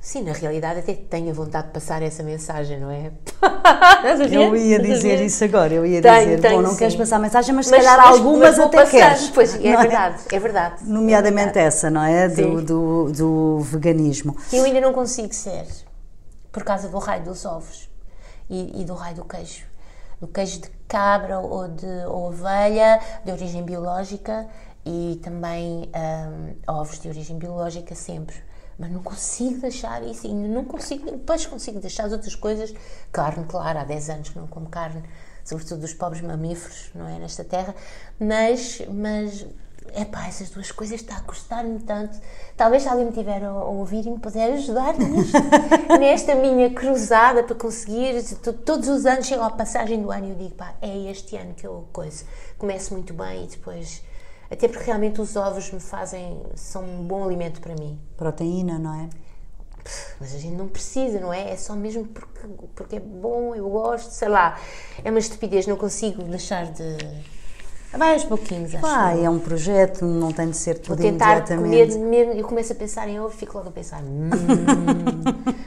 Sim, na realidade até tenho a vontade de passar essa mensagem, não é? eu ia dizer isso agora, eu ia tenho, dizer, tenho, bom, não sim. queres passar a mensagem, mas se mas, calhar mas, algumas mas até passar, queres. Pois, é, é verdade, é verdade. Nomeadamente é verdade. essa, não é? Do, do, do, veganismo. Eu ainda não consigo ser, por causa do raio dos ovos e, e do raio do queijo. Do queijo de cabra ou de ovelha, de origem biológica, e também um, ovos de origem biológica sempre. Mas não consigo deixar isso, não consigo, depois consigo deixar as outras coisas. Carne, claro, há 10 anos que não como carne, sobretudo dos pobres mamíferos, não é? Nesta terra, mas, mas epá, essas duas coisas está a custar-me tanto. Talvez se alguém me tiver a, ouvir e me puder ajudar nisto, nesta minha cruzada para conseguir. Todos os anos chego à passagem do ano e eu digo, pá, é este ano que eu coisa. Começo muito bem e depois até porque realmente os ovos me fazem, são um bom alimento para mim. Proteína, não é? mas a gente não precisa, não é? É só mesmo porque, porque é bom, eu gosto, sei lá. É uma estupidez, não consigo deixar de. Vai aos pouquinhos, acho. Vai, é um projeto, não tem de ser Vou tudo tentar comer, eu começo a pensar em ovo, fico logo a pensar. "Hum."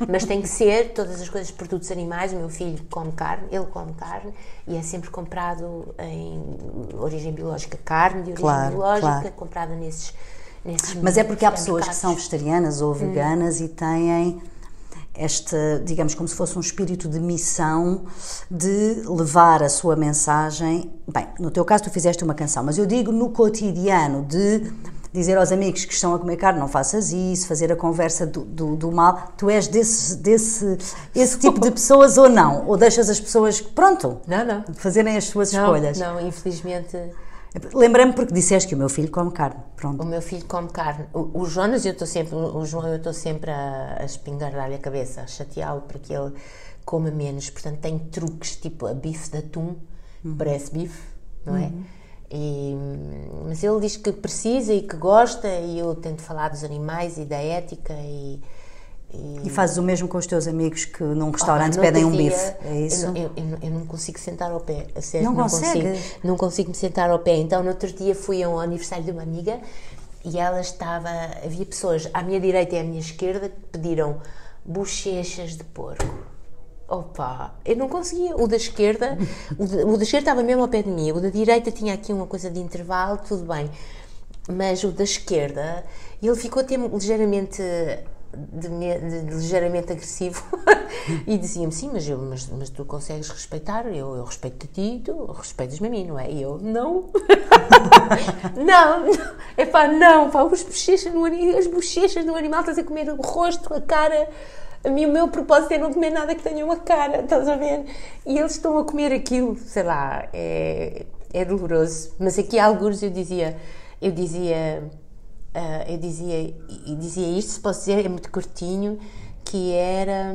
Mas tem que ser todas as coisas, produtos animais. O meu filho come carne, ele come carne e é sempre comprado em origem biológica. Carne de origem Claro, biológica, claro. comprada nesses. nesses Mas é porque há pessoas que são vegetarianas ou veganas e têm este, digamos, como se fosse um espírito de missão de levar a sua mensagem. Bem, no teu caso tu fizeste uma canção, mas eu digo no cotidiano de dizer aos amigos que estão a comer carne, não faças isso, fazer a conversa do, do, do mal. Tu és desse, desse esse tipo de pessoas ou não? Ou deixas as pessoas, pronto, Não, não. fazerem as suas Não, escolhas? não, infelizmente Lembrei-me porque disseste que o meu filho come carne. Pronto. o meu filho come carne. O, o Jonas, eu estou sempre, o João, eu estou sempre a, a espingardar-lhe a cabeça, a chateá-lo para que ele coma menos. Portanto, tem truques tipo a bife de atum, parece bife, não é? E, mas ele diz que precisa e que gosta, e eu tento falar dos animais e da ética e. e- E fazes o mesmo com os teus amigos que num Oh, restaurante no pedem um dia, bife, é isso? Eu, eu- eu não- não consigo sentar ao pé. A sério, Não consigo. consegues? Não consigo me sentar ao pé. Então, no outro dia fui ao aniversário de uma amiga e ela estava. Havia pessoas à minha direita e à minha esquerda que pediram bochechas de porco. Opa, eu não conseguia. O da esquerda, o da, o da esquerda estava mesmo ao pé de mim. O da direita tinha aqui uma coisa de intervalo, tudo bem. Mas o da esquerda, ele ficou até ligeiramente de me- de- ligeiramente agressivo e dizia-me sim, mas, eu, mas, mas tu consegues respeitar, eu, eu respeito-te a ti, tu respeitas-me a mim, não é? E eu, não, não, é pá, não, pá, as bochechas, no, as bochechas do animal, estás a comer o rosto, a cara. A mim, o meu propósito é não comer nada que tenha uma cara, estás a ver? E eles estão a comer aquilo, sei lá, é, é doloroso. Mas aqui, há alguns, eu dizia, eu dizia, ah, eu dizia, dizia isto, se posso dizer, é muito curtinho, que era,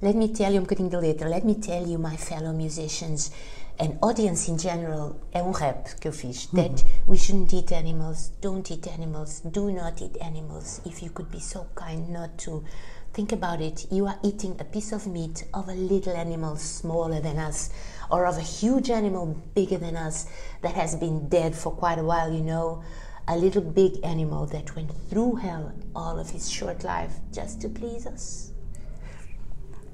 let me tell you, um bocadinho da letra, let me tell you, my fellow musicians, and audience in general, é um rap que eu fiz, that we shouldn't eat animals, don't eat animals, do not eat animals, if you could be so kind not to. Think about it, you are eating a piece of meat of a little animal smaller than us, or of a huge animal bigger than us that has been dead for quite a while, you know. A little big animal that went through hell all of his short life just to please us.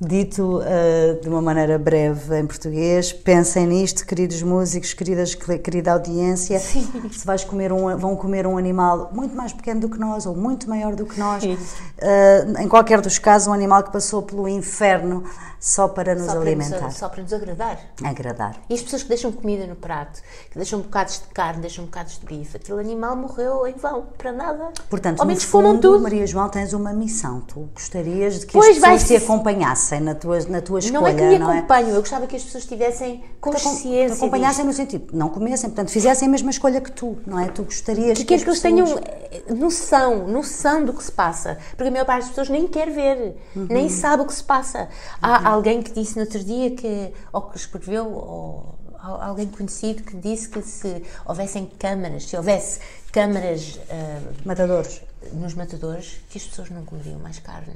Dito uh, de uma maneira breve em português, pensem nisto, queridos músicos, queridas, querida audiência. Sim. Se vais comer um, vão comer um animal muito mais pequeno do que nós ou muito maior do que nós, uh, em qualquer dos casos, um animal que passou pelo inferno só para nos Só para, alimentar, nos, só para nos agradar. agradar. E as pessoas que deixam comida no prato, que deixam bocados de carne, deixam bocados de bife, aquele animal morreu em vão, para nada. Portanto, Ao no menos comam fundo, tudo. Maria João, tens uma missão. Tu gostarias de que Pois as pessoas te ser- acompanhassem na tua, na tua escolha, Não é que me é? acompanho, eu gostava que as pessoas tivessem consciência. te acompanhassem disto. no sentido, não comessem, portanto, fizessem a mesma escolha que tu, não é? Tu gostarias Que que, as que eles pessoas- tenham eh, noção, noção do que se passa. Porque a maior parte das pessoas nem quer ver, Uhum. nem sabe o que se passa. Há alguém que disse no outro dia que, ou que escreveu, ou al- alguém conhecido que disse que se houvessem câmaras, se houvesse câmaras ah, Matadores. nos matadores, que as pessoas não comeriam mais carne.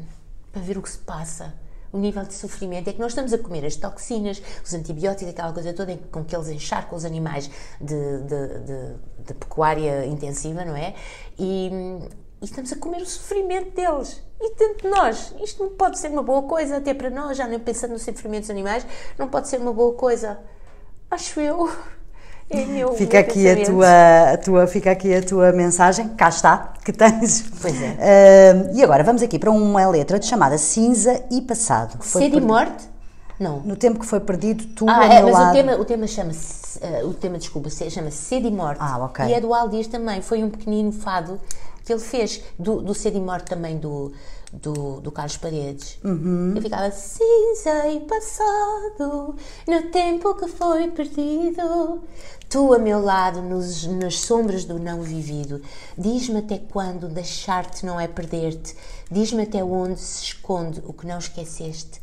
Para ver o que se passa. O nível de sofrimento é que nós estamos a comer as toxinas, os antibióticos, aquela coisa toda com que eles encharcam os animais de, de, de- de pecuária intensiva, não é? E, e estamos a comer o sofrimento deles. E tanto nós. Isto não pode ser uma boa coisa, até para nós, já nem pensando no sofrimento dos animais, não pode ser uma boa coisa. Acho eu. É Fica aqui a tua, a tua, fica aqui a tua mensagem, cá está, que tens. Pois é. Ah, e agora vamos aqui para uma letra chamada Cinza e Passado. Sede e morte? Não. No tempo que foi perdido, tu Ah, é, mas lado. o tema, o tema chama-se, eh, o tema, desculpa, chama-se Sede e Morte. Ah, ok. E é do Aldias também, foi um pequenino fado que ele fez, do, do Sede e Morte também do, do, do Carlos Paredes. Uhum. Eu ficava cinza e passado, no tempo que foi perdido. Tu a meu lado, nos, nas sombras do não vivido, diz-me até quando deixar-te não é perder-te, diz-me até onde se esconde o que não esqueceste.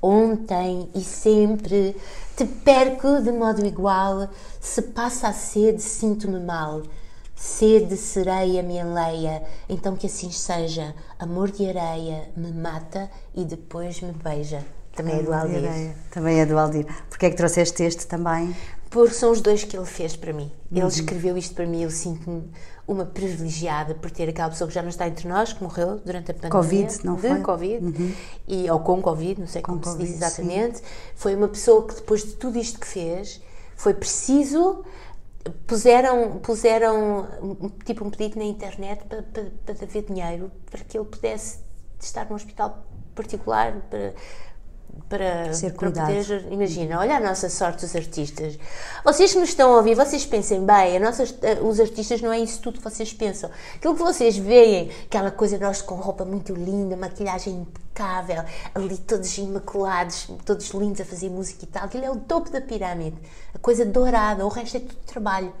Ontem e sempre te perco de modo igual. Se passa a sede, sinto-me mal. Sede, sereia, me enleia, então que assim seja. Amor de areia me mata e depois me beija. Também é do Aldir. Também é do Aldir. Porquê é que trouxeste este também? Porque são os dois que ele fez para mim. Ele uhum. escreveu isto para mim, eu sinto-me uma privilegiada por ter aquela pessoa que já não está entre nós, que morreu durante a pandemia. Covid, não de foi? Covid, uhum. e, ou com Covid, não sei com como COVID, se diz exatamente. Sim. Foi uma pessoa que depois de tudo isto que fez, foi preciso puseram, puseram tipo um pedido na internet para, para, para haver dinheiro para que ele pudesse estar num hospital particular para, para, Ser para poder, imagina, olha a nossa sorte os artistas. Vocês que nos estão a ouvir, vocês pensem bem, a nossa, os artistas não é isso tudo que vocês pensam. Aquilo que vocês veem, aquela coisa nós com roupa muito linda, maquilhagem impecável, ali todos imaculados, todos lindos a fazer música e tal, aquilo é o topo da pirâmide, a coisa dourada, o resto é tudo trabalho.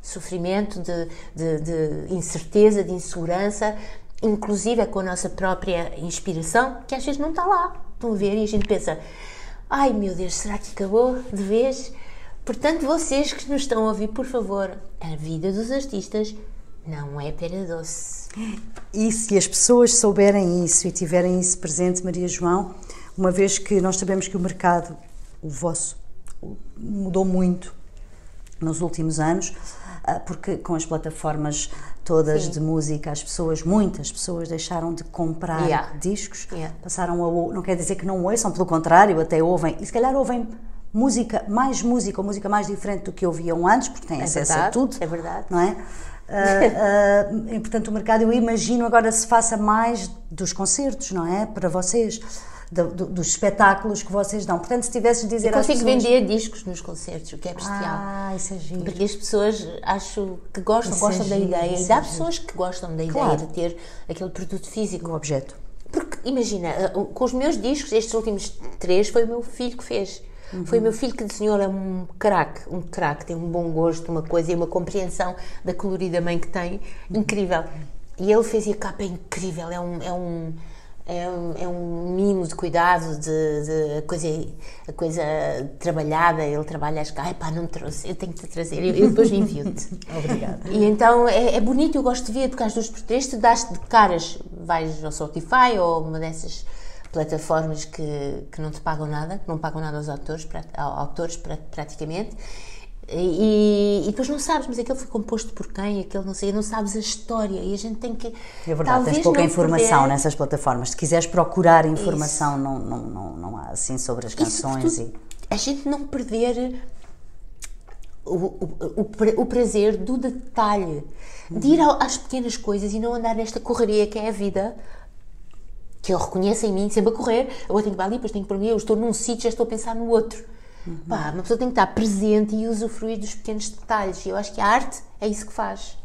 Sofrimento, de, de, de incerteza, de insegurança, inclusive é com a nossa própria inspiração, que às vezes não está lá Estão a ver? E a gente pensa: ai meu Deus, será que acabou de vez? Portanto, vocês que nos estão a ouvir, por favor, a vida dos artistas não é pera doce. E se as pessoas souberem isso e tiverem isso presente, Maria João, uma vez que nós sabemos que o mercado, o vosso, mudou muito nos últimos anos, ah, porque com as plataformas todas Sim. de música, as pessoas, muitas pessoas deixaram de comprar yeah. discos, yeah. passaram a não quer dizer que não ouçam, pelo contrário, até ouvem, e se calhar ouvem música, mais música, ou música mais diferente do que ouviam antes, porque têm é acesso verdade, a tudo. É verdade. Não é? Uh, uh, e, portanto, o mercado, eu imagino agora se faça mais dos concertos, não é? Para vocês do, do, dos espetáculos que vocês dão. Portanto, se tivesses de dizer eu consigo pessoas... vender discos nos concertos, o que é bestial. Ah, isso é giro. Porque as pessoas acho que gostam, isso gostam é da giro, ideia. E há é pessoas que gostam da claro. ideia de ter aquele produto físico. O objeto. Porque, imagina, eh, com os meus discos, estes últimos três, foi o meu filho que fez. Uhum. Foi o meu filho que desenhou, é um craque, um craque, tem um bom gosto, uma coisa e uma compreensão da colorida mãe que tem, incrível. E ele fez e a capa é incrível, é um, é um é um, é um mimo de cuidado, de, de, coisa, a coisa trabalhada. Ele trabalha as ai pá, não me trouxe, eu tenho que te trazer, eu, eu depois envio-te. Obrigada. E então é, é, bonito, eu gosto de ver, porque às duas por três tu dás de caras, vais ao Spotify ou uma dessas plataformas que, que não te pagam nada, que não pagam nada aos autores, autores praticamente e, e, depois não sabes, mas aquele foi composto por quem, aquele não sei, não sabes a história e a gente tem que. É verdade, tens pouca informação nessas plataformas. Se quiseres procurar informação, não, não, não, não há assim sobre as canções. E, a gente não perder o, o, o, prazer do detalhe, de ir às pequenas coisas e não andar nesta correria que é a vida. Que eu reconheço em mim, sempre a correr, eu tenho que ir ali, depois tenho que por mim, eu estou num sítio, já estou a pensar no outro Uhum. Pá, uma pessoa tem que estar presente e usufruir dos pequenos detalhes. E eu acho que a arte é isso que faz.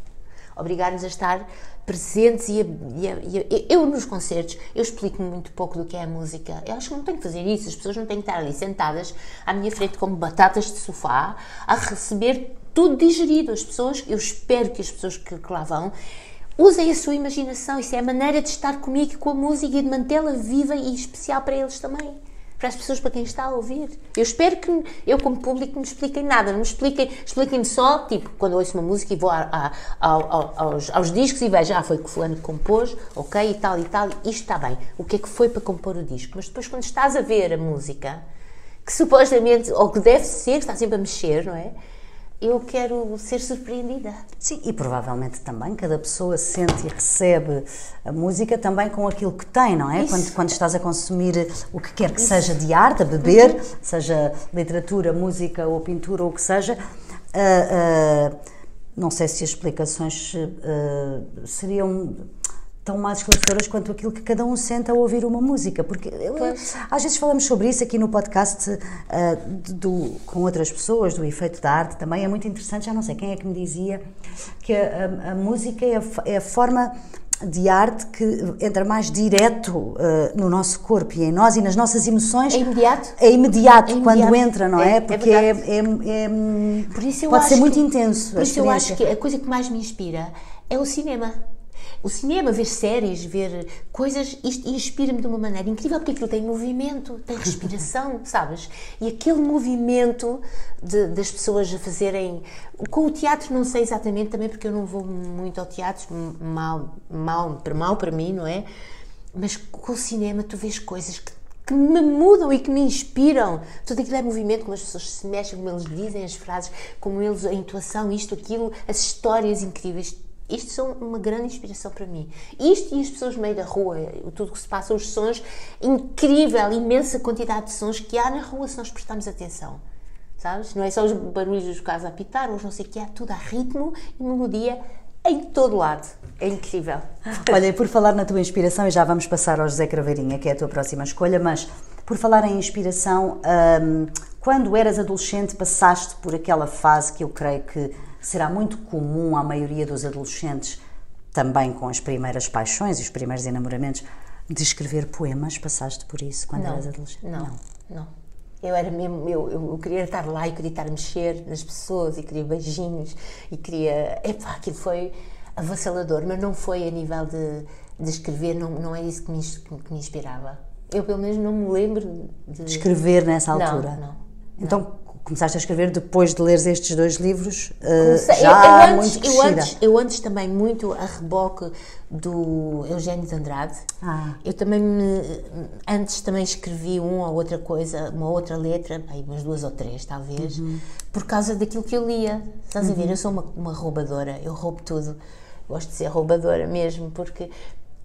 Obrigar-nos a estar presentes e, a, e, a, e a, eu nos concertos eu explico muito pouco do que é a música eu acho que não tenho que fazer isso as pessoas não têm que estar ali sentadas à minha frente como batatas de sofá a receber tudo digerido as pessoas eu espero que as pessoas que, que lá vão usem a sua imaginação isso é a maneira de estar comigo e com a música e de mantê-la viva e especial para eles também para as pessoas para quem está a ouvir. Eu espero que eu, como público, me expliquem nada, não me expliquem, expliquem-me só, tipo, quando ouço uma música e vou a, a, a, aos, aos, discos e vejo, ah, foi que fulano compôs, ok, e tal e tal, isto está bem. O que é que foi para compor o disco? Mas depois, quando estás a ver a música, que supostamente, ou que deve ser, que está sempre a mexer, não é? Eu quero ser surpreendida. Sim, e provavelmente também cada pessoa sente e recebe a música também com aquilo que tem, não é? Quando, quando, estás a consumir o que quer que Isso. seja de arte, a beber, uhum. seja literatura, música ou pintura ou o que seja. Uh, uh, não sei se as explicações uh, seriam tão mais esclarecedoras quanto aquilo que cada um sente ao ouvir uma música, porque eu, às vezes falamos sobre isso aqui no podcast uh, do, com outras pessoas, do efeito da arte também, é muito interessante, já não sei quem é que me dizia que a, a, a música é a, é a, forma de arte que entra mais direto uh, no nosso corpo e em nós e nas nossas emoções. É imediato? É imediato, é imediato. quando entra, não é? é, é Porque é, é, Por isso eu pode ser muito que, intenso. Por isso eu acho que a coisa que mais me inspira é o cinema o cinema, ver séries, ver coisas, isto inspira-me de uma maneira incrível, porque aquilo tem movimento, tem respiração, sabes? E aquele movimento de, das pessoas a fazerem. Com o teatro, não sei exatamente, também porque eu não vou muito ao teatro, mal, mal, mal para mim, não é? Mas com o cinema, tu vês coisas que que me mudam e que me inspiram. Tudo aquilo é movimento, como as pessoas se mexem, como eles dizem as frases, como eles, a intuação, isto, aquilo, as histórias incríveis. Isto são uma grande inspiração para mim. Isto e as pessoas no meio da rua, tudo que se passa, os sons, incrível, imensa quantidade de sons que há na rua se nós prestarmos atenção. Sabes? Não é só os barulhos dos carros a apitar, ou não sei o que, há tudo a ritmo e melodia em todo lado. É incrível. Olha, por falar na tua inspiração, e já vamos passar ao José Craveirinha, que é a tua próxima escolha, mas por falar em inspiração, hum, quando eras adolescente passaste por aquela fase que eu creio que será muito comum à maioria dos adolescentes, também com as primeiras paixões e os primeiros enamoramentos, de escrever poemas? Passaste por isso quando não, eras adolescente? Não, não. não. Eu era mesmo, eu, eu, queria estar lá e queria estar a mexer nas pessoas e queria beijinhos e queria. Epá, aquilo foi avassalador, mas não foi a nível de, de escrever, não, não é isso que me, que me inspirava. Eu, pelo menos, não me lembro de. Escrever nessa altura? Não, não. Então, começaste a escrever depois de leres estes dois livros? Uh, já eu, eu, antes, eu, antes, eu antes também, muito a reboque do Eugênio de Andrade. Ah. Eu também me, antes também escrevi uma ou outra coisa, uma outra letra, aí umas duas ou três talvez, uhum. por causa daquilo que eu lia. Estás uhum. a ver? Uhum. Eu sou uma, uma roubadora, eu roubo tudo. Gosto de ser roubadora mesmo, porque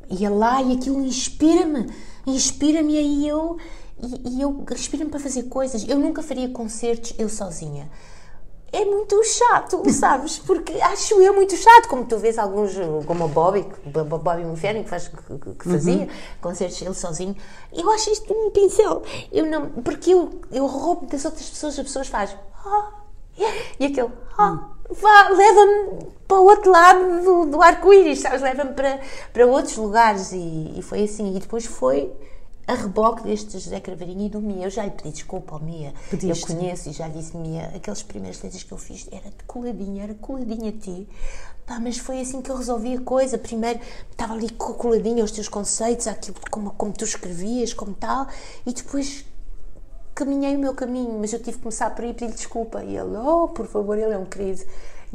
ia lá e aquilo inspira-me, inspira-me aí eu e, e eu inspira-me para fazer coisas. Eu nunca faria concertos eu sozinha é muito chato, sabes? Porque acho eu muito chato, como tu vês alguns, como o Bobby, Bobby Inferno, que, faz, que, que fazia uhum. concertos ele sozinho, eu acho isto um pincel. Eu não, porque eu, eu roubo das outras pessoas, as pessoas fazem, ah, e aquele, ah, vá, leva-me para o outro lado do, do arco-íris, sabes? Leva-me para, para outros lugares, e, e foi assim. E depois foi a reboque deste José Craveirinho e do Mia. Eu já lhe pedi desculpa ao Mia. Pediste. Eu conheço e já disse Mia, aqueles primeiros letras que eu fiz era de coladinha, era coladinha a ti. Pá, mas foi assim que eu resolvi a coisa. Primeiro estava ali coladinha aos teus conceitos, aquilo como, como tu escrevias, como tal, e depois caminhei o meu caminho, mas eu tive que começar por aí pedir desculpa. E ele, oh, por favor, ele é um querido.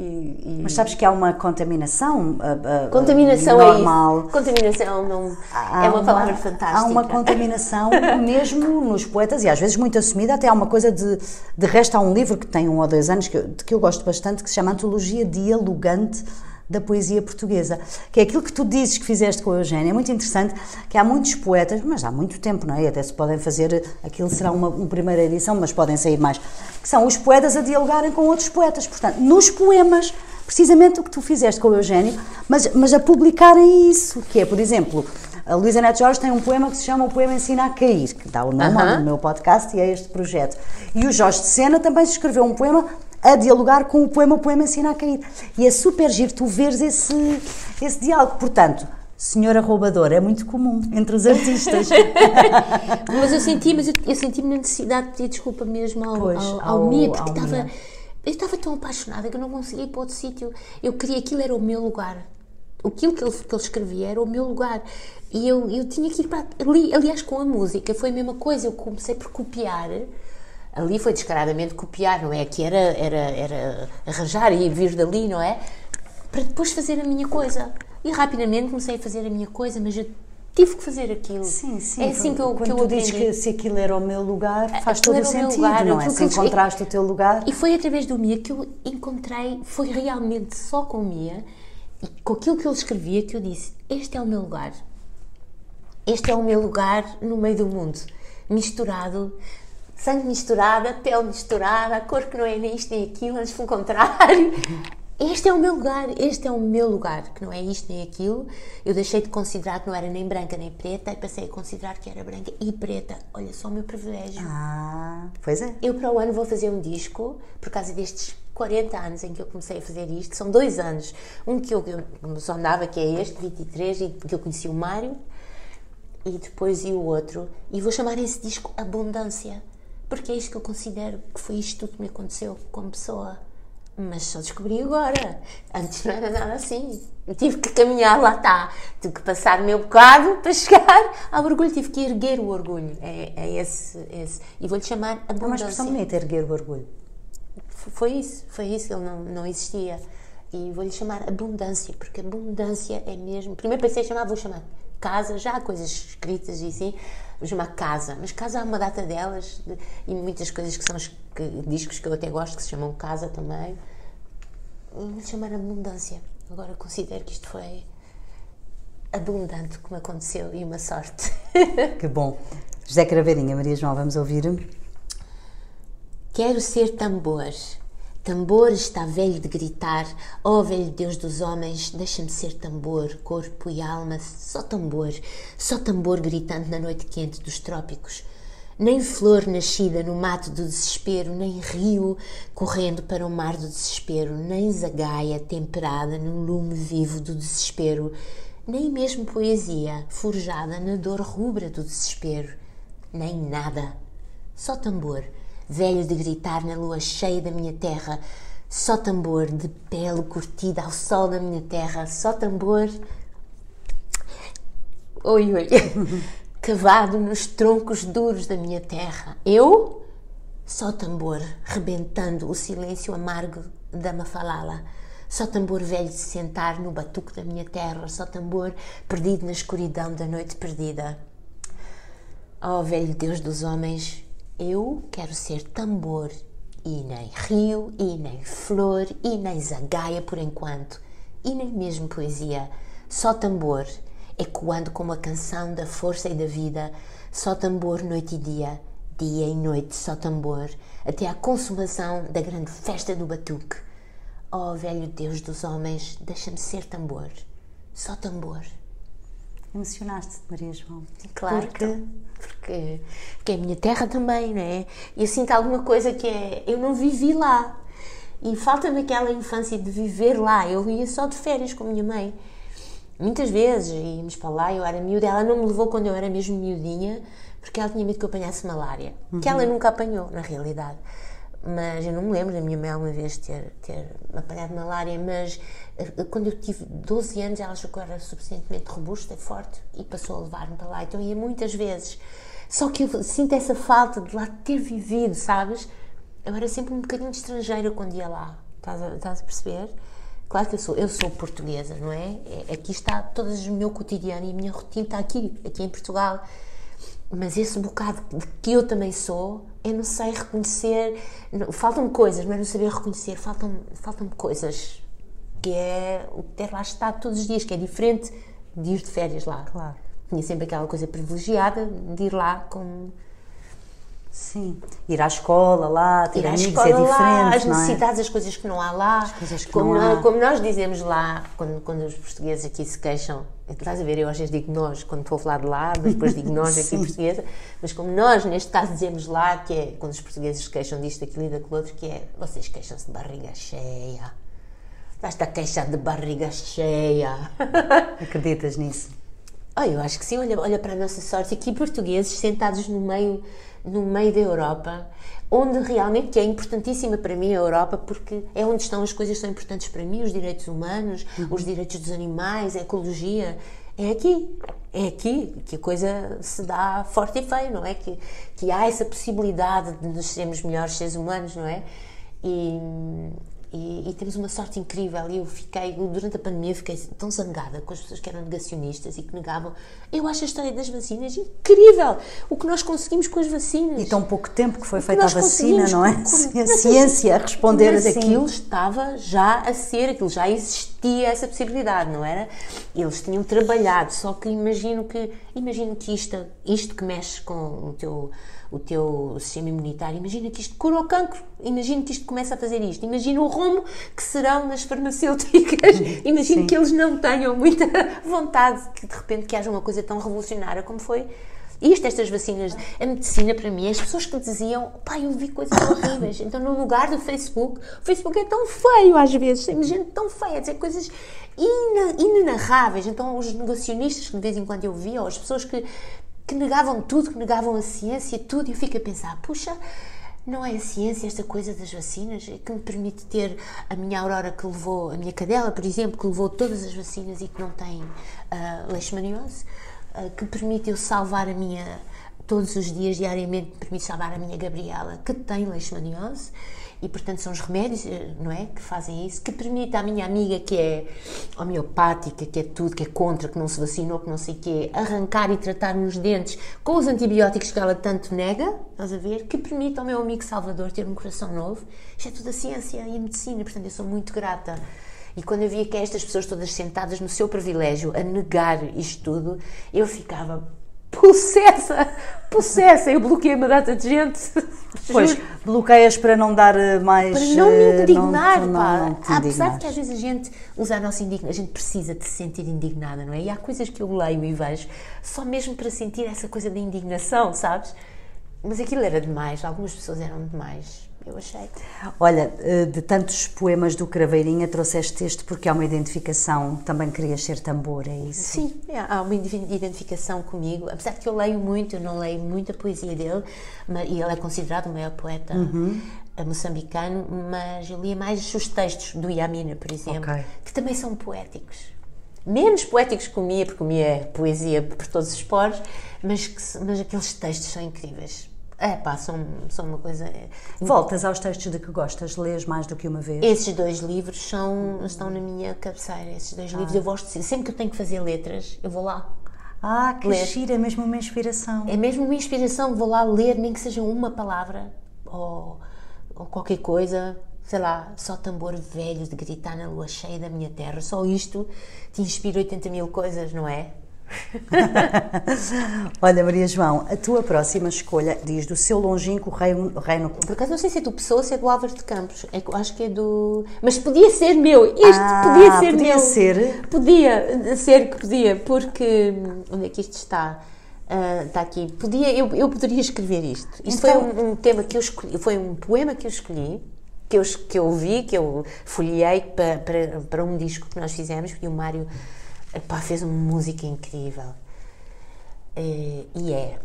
E, e... Mas sabes que há uma contaminação uh, uh, contaminação normal. é isso. Contaminação não há é uma, uma palavra fantástica. Há uma contaminação mesmo nos poetas e às vezes muito assumida. Até há uma coisa de de resto há um livro que tem um ou dois anos que eu, que eu gosto bastante que se chama Antologia Dialogante da poesia portuguesa, que é aquilo que tu dizes que fizeste com a Eugénia. É muito interessante que há muitos poetas, mas há muito tempo, não é? Até se podem fazer, aquilo será uma, uma primeira edição, mas podem sair mais, que são os poetas a dialogarem com outros poetas. Portanto, nos poemas, precisamente o que tu fizeste com o Eugénio, mas, mas a publicarem isso, que é, por exemplo, a Luísa Neto Jorge tem um poema que se chama O Poema Ensina a Cair, que dá o nome uh -huh. ao meu podcast e é este projeto. E o Jorge de Sena também escreveu um poema a dialogar com o poema, o poema ensina a cair. E é super giro tu veres esse, esse diálogo. Portanto, senhora roubadora é muito comum entre os artistas. mas eu senti, mas eu, eu senti-me na necessidade de pedir desculpa mesmo ao, pois, ao, ao, ao Mia, porque estava. Eu estava tão apaixonada que eu não conseguia ir para outro sítio. Eu queria aquilo era o meu lugar. Aquilo que ele, que ele escrevia era o meu lugar. E eu, eu tinha que ir para ali. Aliás, com a música foi a mesma coisa. Eu comecei por copiar ali foi descaradamente copiar, não é? Que era, era, era arranjar e vir dali, não é? Para depois fazer a minha coisa. E rapidamente comecei a fazer a minha coisa, mas eu tive que fazer aquilo. Sim, sim. É assim que eu, Quando que eu tu dizes que se aquilo era o meu lugar, faz aquilo todo o sentido, lugar, não é? Se encontraste o teu lugar. E foi através do Mia que eu encontrei, foi realmente só com o Mia e com aquilo que ele escrevia que eu disse: Este é o meu lugar. Este é o meu lugar no meio do mundo. Misturado sangue misturado, a pele misturada, cor que não é nem isto nem aquilo, antes pelo contrário. Este é o meu lugar, este é o meu lugar, que não é isto nem aquilo. Eu deixei de considerar que não era nem branca nem preta e passei a considerar que era branca e preta. Olha só o meu privilégio. Ah, pois é. Eu para o ano vou fazer um disco, por causa destes 40 anos em que eu comecei a fazer isto. São dois anos. Um que eu, eu só andava, que é este, 23, e que eu conheci o Mário, e depois e o outro. E vou chamar esse disco Abundância porque é isto que eu considero que foi isto tudo que me aconteceu como pessoa. mas só descobri agora. Antes não era nada assim. Eu tive que caminhar, lá está. Tive que passar o meu bocado para chegar ao orgulho. Tive que erguer o orgulho. É, é esse, esse. E vou-lhe chamar abundância. É uma expressão bonita, erguer o orgulho. Foi isso, foi isso. Ele não, não existia. E vou-lhe chamar abundância, porque abundância é mesmo. Primeiro pensei em chamar, vou chamar casa, já há coisas escritas e assim, vou chamar casa, mas casa há uma data delas de, e muitas coisas que são os que, discos que eu até gosto que se chamam casa também. Vou chamar abundância. Agora considero que isto foi abundante como aconteceu e uma sorte. Que bom. José Craveirinha, Maria João, vamos ouvir. Quero ser tambor Tambor está velho de gritar, ó oh, velho Deus dos homens, deixa-me ser tambor, corpo e alma, só tambor, só tambor gritando na noite quente dos trópicos. Nem flor nascida no mato do desespero, nem rio correndo para o mar do desespero, nem zagaia temperada no lume vivo do desespero, nem mesmo poesia forjada na dor rubra do desespero, nem nada, só tambor velho de gritar na lua cheia da minha terra, só tambor de pele curtida ao sol da minha terra, só tambor. Oi, oi. Cavado nos troncos duros da minha terra. Eu? Só tambor, rebentando o silêncio amargo da Mafalala. Só tambor velho de sentar no batuque da minha terra. Só tambor perdido na escuridão da noite perdida. Oh, velho Deus dos homens, eu quero ser tambor e nem rio, e nem flor, e nem zagaia por enquanto, e nem mesmo poesia. Só tambor, ecoando como a canção da força e da vida. Só tambor noite e dia, dia e noite, só tambor, até à consumação da grande festa do batuque. Oh, velho Deus dos homens, deixa-me ser tambor, só tambor. Emocionaste-te, Maria João. Claro porque... que porque, porque é a minha terra também, não é? E eu sinto alguma coisa que é. Eu não vivi lá. E falta-me aquela infância de viver lá. Eu ia só de férias com a minha mãe. Muitas vezes íamos para lá, eu era miúda. Ela não me levou quando eu era mesmo miudinha, porque ela tinha medo que eu apanhasse malária. Uhum. Que ela nunca apanhou, na realidade mas eu não me lembro da minha mãe alguma vez ter, ter apanhado malária, mas quando eu tive 12 anos ela achou que eu era suficientemente robusta forte e passou a levar-me para lá, então ia muitas vezes. Só que eu sinto essa falta de lá ter vivido, sabes? Eu era sempre um bocadinho estrangeira quando ia lá, estás a, estás a perceber? Claro que eu sou, eu sou portuguesa, não é? é aqui está todo o meu cotidiano e a minha rotina está aqui, aqui em Portugal. Mas esse bocado de que eu também sou, eu não sei reconhecer. Faltam-me coisas, mas não saber reconhecer. Faltam-me faltam coisas que é o ter lá estado todos os dias, que é diferente de ir de férias lá. Claro. Tinha sempre aquela coisa privilegiada de ir lá com Sim, ir à escola lá, ter ir amigos é diferente. Lá, as é? necessidades, as coisas que não há lá. As coisas que como, não há. como nós dizemos lá, quando, quando os portugueses aqui se queixam, estás a ver, eu às vezes digo nós quando estou a falar de lá, mas depois digo nós aqui portuguesa, mas como nós neste caso dizemos lá, que é quando os portugueses se queixam disto, daquilo e daquilo outro, que é vocês queixam-se de barriga cheia. Estás-te a queixar de barriga cheia. Acreditas nisso? Oh, eu acho que sim, olha, olha para a nossa sorte. Aqui portugueses sentados no meio no meio da Europa, onde realmente é importantíssima para mim a Europa, porque é onde estão as coisas que são importantes para mim, os direitos humanos, uhum. os direitos dos animais, a ecologia. É aqui, é aqui que a coisa se dá forte e feio, não é? Que, que há essa possibilidade de nos sermos melhores seres humanos, não é? E, e, e, temos uma sorte incrível. E eu fiquei, durante a pandemia, fiquei tão zangada com as pessoas que eram negacionistas e que negavam. Eu acho a história das vacinas incrível. O que nós conseguimos com as vacinas. E tão pouco tempo que foi feita a vacina, não é? Com, a ciência a responder mas assim. aquilo estava já a ser, aquilo já existia essa possibilidade, não era? Eles tinham trabalhado, só que imagino que, imagino que isto, isto que mexe com o teu o teu sistema imunitário. Imagina que isto cura o cancro, imagina que isto começa a fazer isto, imagina o rumo que serão nas farmacêuticas, imagina que eles não tenham muita vontade que de repente que haja uma coisa tão revolucionária como foi isto, estas vacinas, a medicina para mim, as pessoas que diziam, pai, eu vi coisas horríveis. Então, no lugar do Facebook, o Facebook é tão feio às vezes, tem gente tão feia a dizer coisas inenarráveis. Então, os negacionistas que de vez em quando eu via, ou as pessoas que que negavam tudo, que negavam a ciência, tudo, e eu fico a pensar, puxa, não é a ciência esta coisa das vacinas que me permite ter a minha Aurora que levou, a minha cadela, por exemplo, que levou todas as vacinas e que não tem uh, leishmaniose, uh, que permite eu salvar a minha, todos os dias, diariamente, permite salvar a minha Gabriela, que tem leishmaniose, e portanto são os remédios, eh, não é, que fazem isso, que permite à minha amiga que é homeopática, que é tudo, que é contra, que não se vacinou, que não sei o quê, arrancar e tratar nos dentes com os antibióticos que ela tanto nega, estás a ver, que permite ao meu amigo Salvador ter um coração novo. Isto é tudo a ciência e a medicina, portanto eu sou muito grata. E quando eu via que estas pessoas todas sentadas no seu privilégio a negar isto tudo, eu ficava possessa, possessa. Eu bloqueei uma data de gente. Pois, bloqueias para não dar eh, mais. Para não me eh, indignar, não, pá. não, não Apesar de que às vezes a gente usa a nossa indignação, a gente precisa de se sentir indignada, não é? E há coisas que eu leio e vejo só mesmo para sentir essa coisa da indignação, sabes? Mas aquilo era demais, algumas pessoas eram demais. Eu achei. Olha, eh, de tantos poemas do Craveirinha, trouxeste este porque há uma identificação, também querias ser tambor, é isso? Sim, é, há uma identificação comigo, apesar de que eu leio muito, eu não leio muita poesia dele, mas, e ele é considerado o maior poeta eh, moçambicano, mas eu lia mais os textos do Yamina, por exemplo, Ok. que também são poéticos. Menos poéticos que o Mia, porque o Mia é poesia por todos os poros, mas, que mas aqueles textos são incríveis. É pá, são, são uma coisa. Voltas aos textos de que gostas, lês mais do que uma vez? Esses dois livros são, estão na minha cabeceira. Esses dois livros eu gosto de sempre que eu tenho que fazer letras, eu vou lá. Ah, que Ler. giro, é mesmo uma inspiração. É mesmo uma inspiração, vou lá ler, nem que seja uma palavra ou, ou qualquer coisa, sei lá, só tambor velho de gritar na lua cheia da minha terra, só isto te inspira 80 mil coisas, não é? Olha, Maria João, a tua próxima escolha diz do seu longínquo reino, reino Por acaso não sei se é do Pessoa ou se é do Álvaro de Campos, é acho que é do. Mas podia ser meu, este Ah, podia ser podia meu. ser? Podia ser que podia, porque. Onde é que isto está? Ah, está aqui. Podia, eu, eu poderia escrever isto. Isto Então- foi um, um tema que eu escolhi, foi um poema que eu escolhi, que eu, que eu ouvi, que eu folhei para, para, para um disco que nós fizemos e o Mário epá, fez uma música incrível. Eh, e é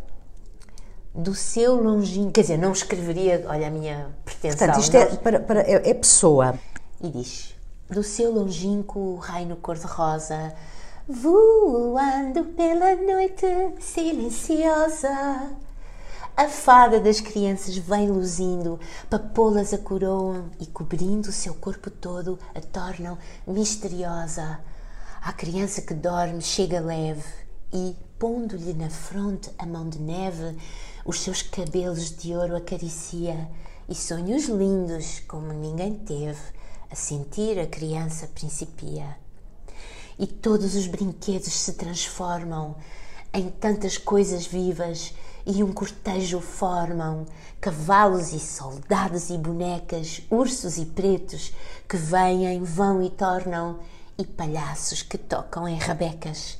do seu longínquo, quer dizer, não escreveria, olha a minha pretensão. Portanto, isto é, para, para- é, é pessoa. e diz: Do seu longínquo reino cor-de-rosa, voando pela noite silenciosa, a fada das crianças vem luzindo, papoulas a coroam e cobrindo o seu corpo todo a tornam misteriosa. A criança que dorme chega leve e, pondo-lhe na fronte a mão de neve, os seus cabelos de ouro acaricia e sonhos lindos como ninguém teve, a sentir a criança principia. E todos os brinquedos se transformam em tantas coisas vivas e um cortejo formam cavalos e soldados e bonecas, ursos e pretos que vêm, vão e tornam, e palhaços que tocam em rabecas.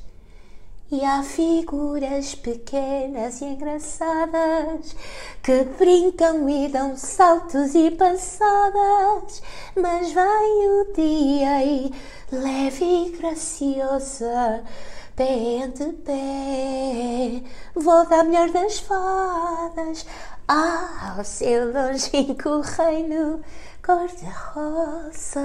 E há figuras pequenas e engraçadas que brincam e dão saltos e passadas, mas vem o dia e leve e graciosa, pé ante pé, volta a melhor das fadas, ao seu longínquo reino cor-de-rosa.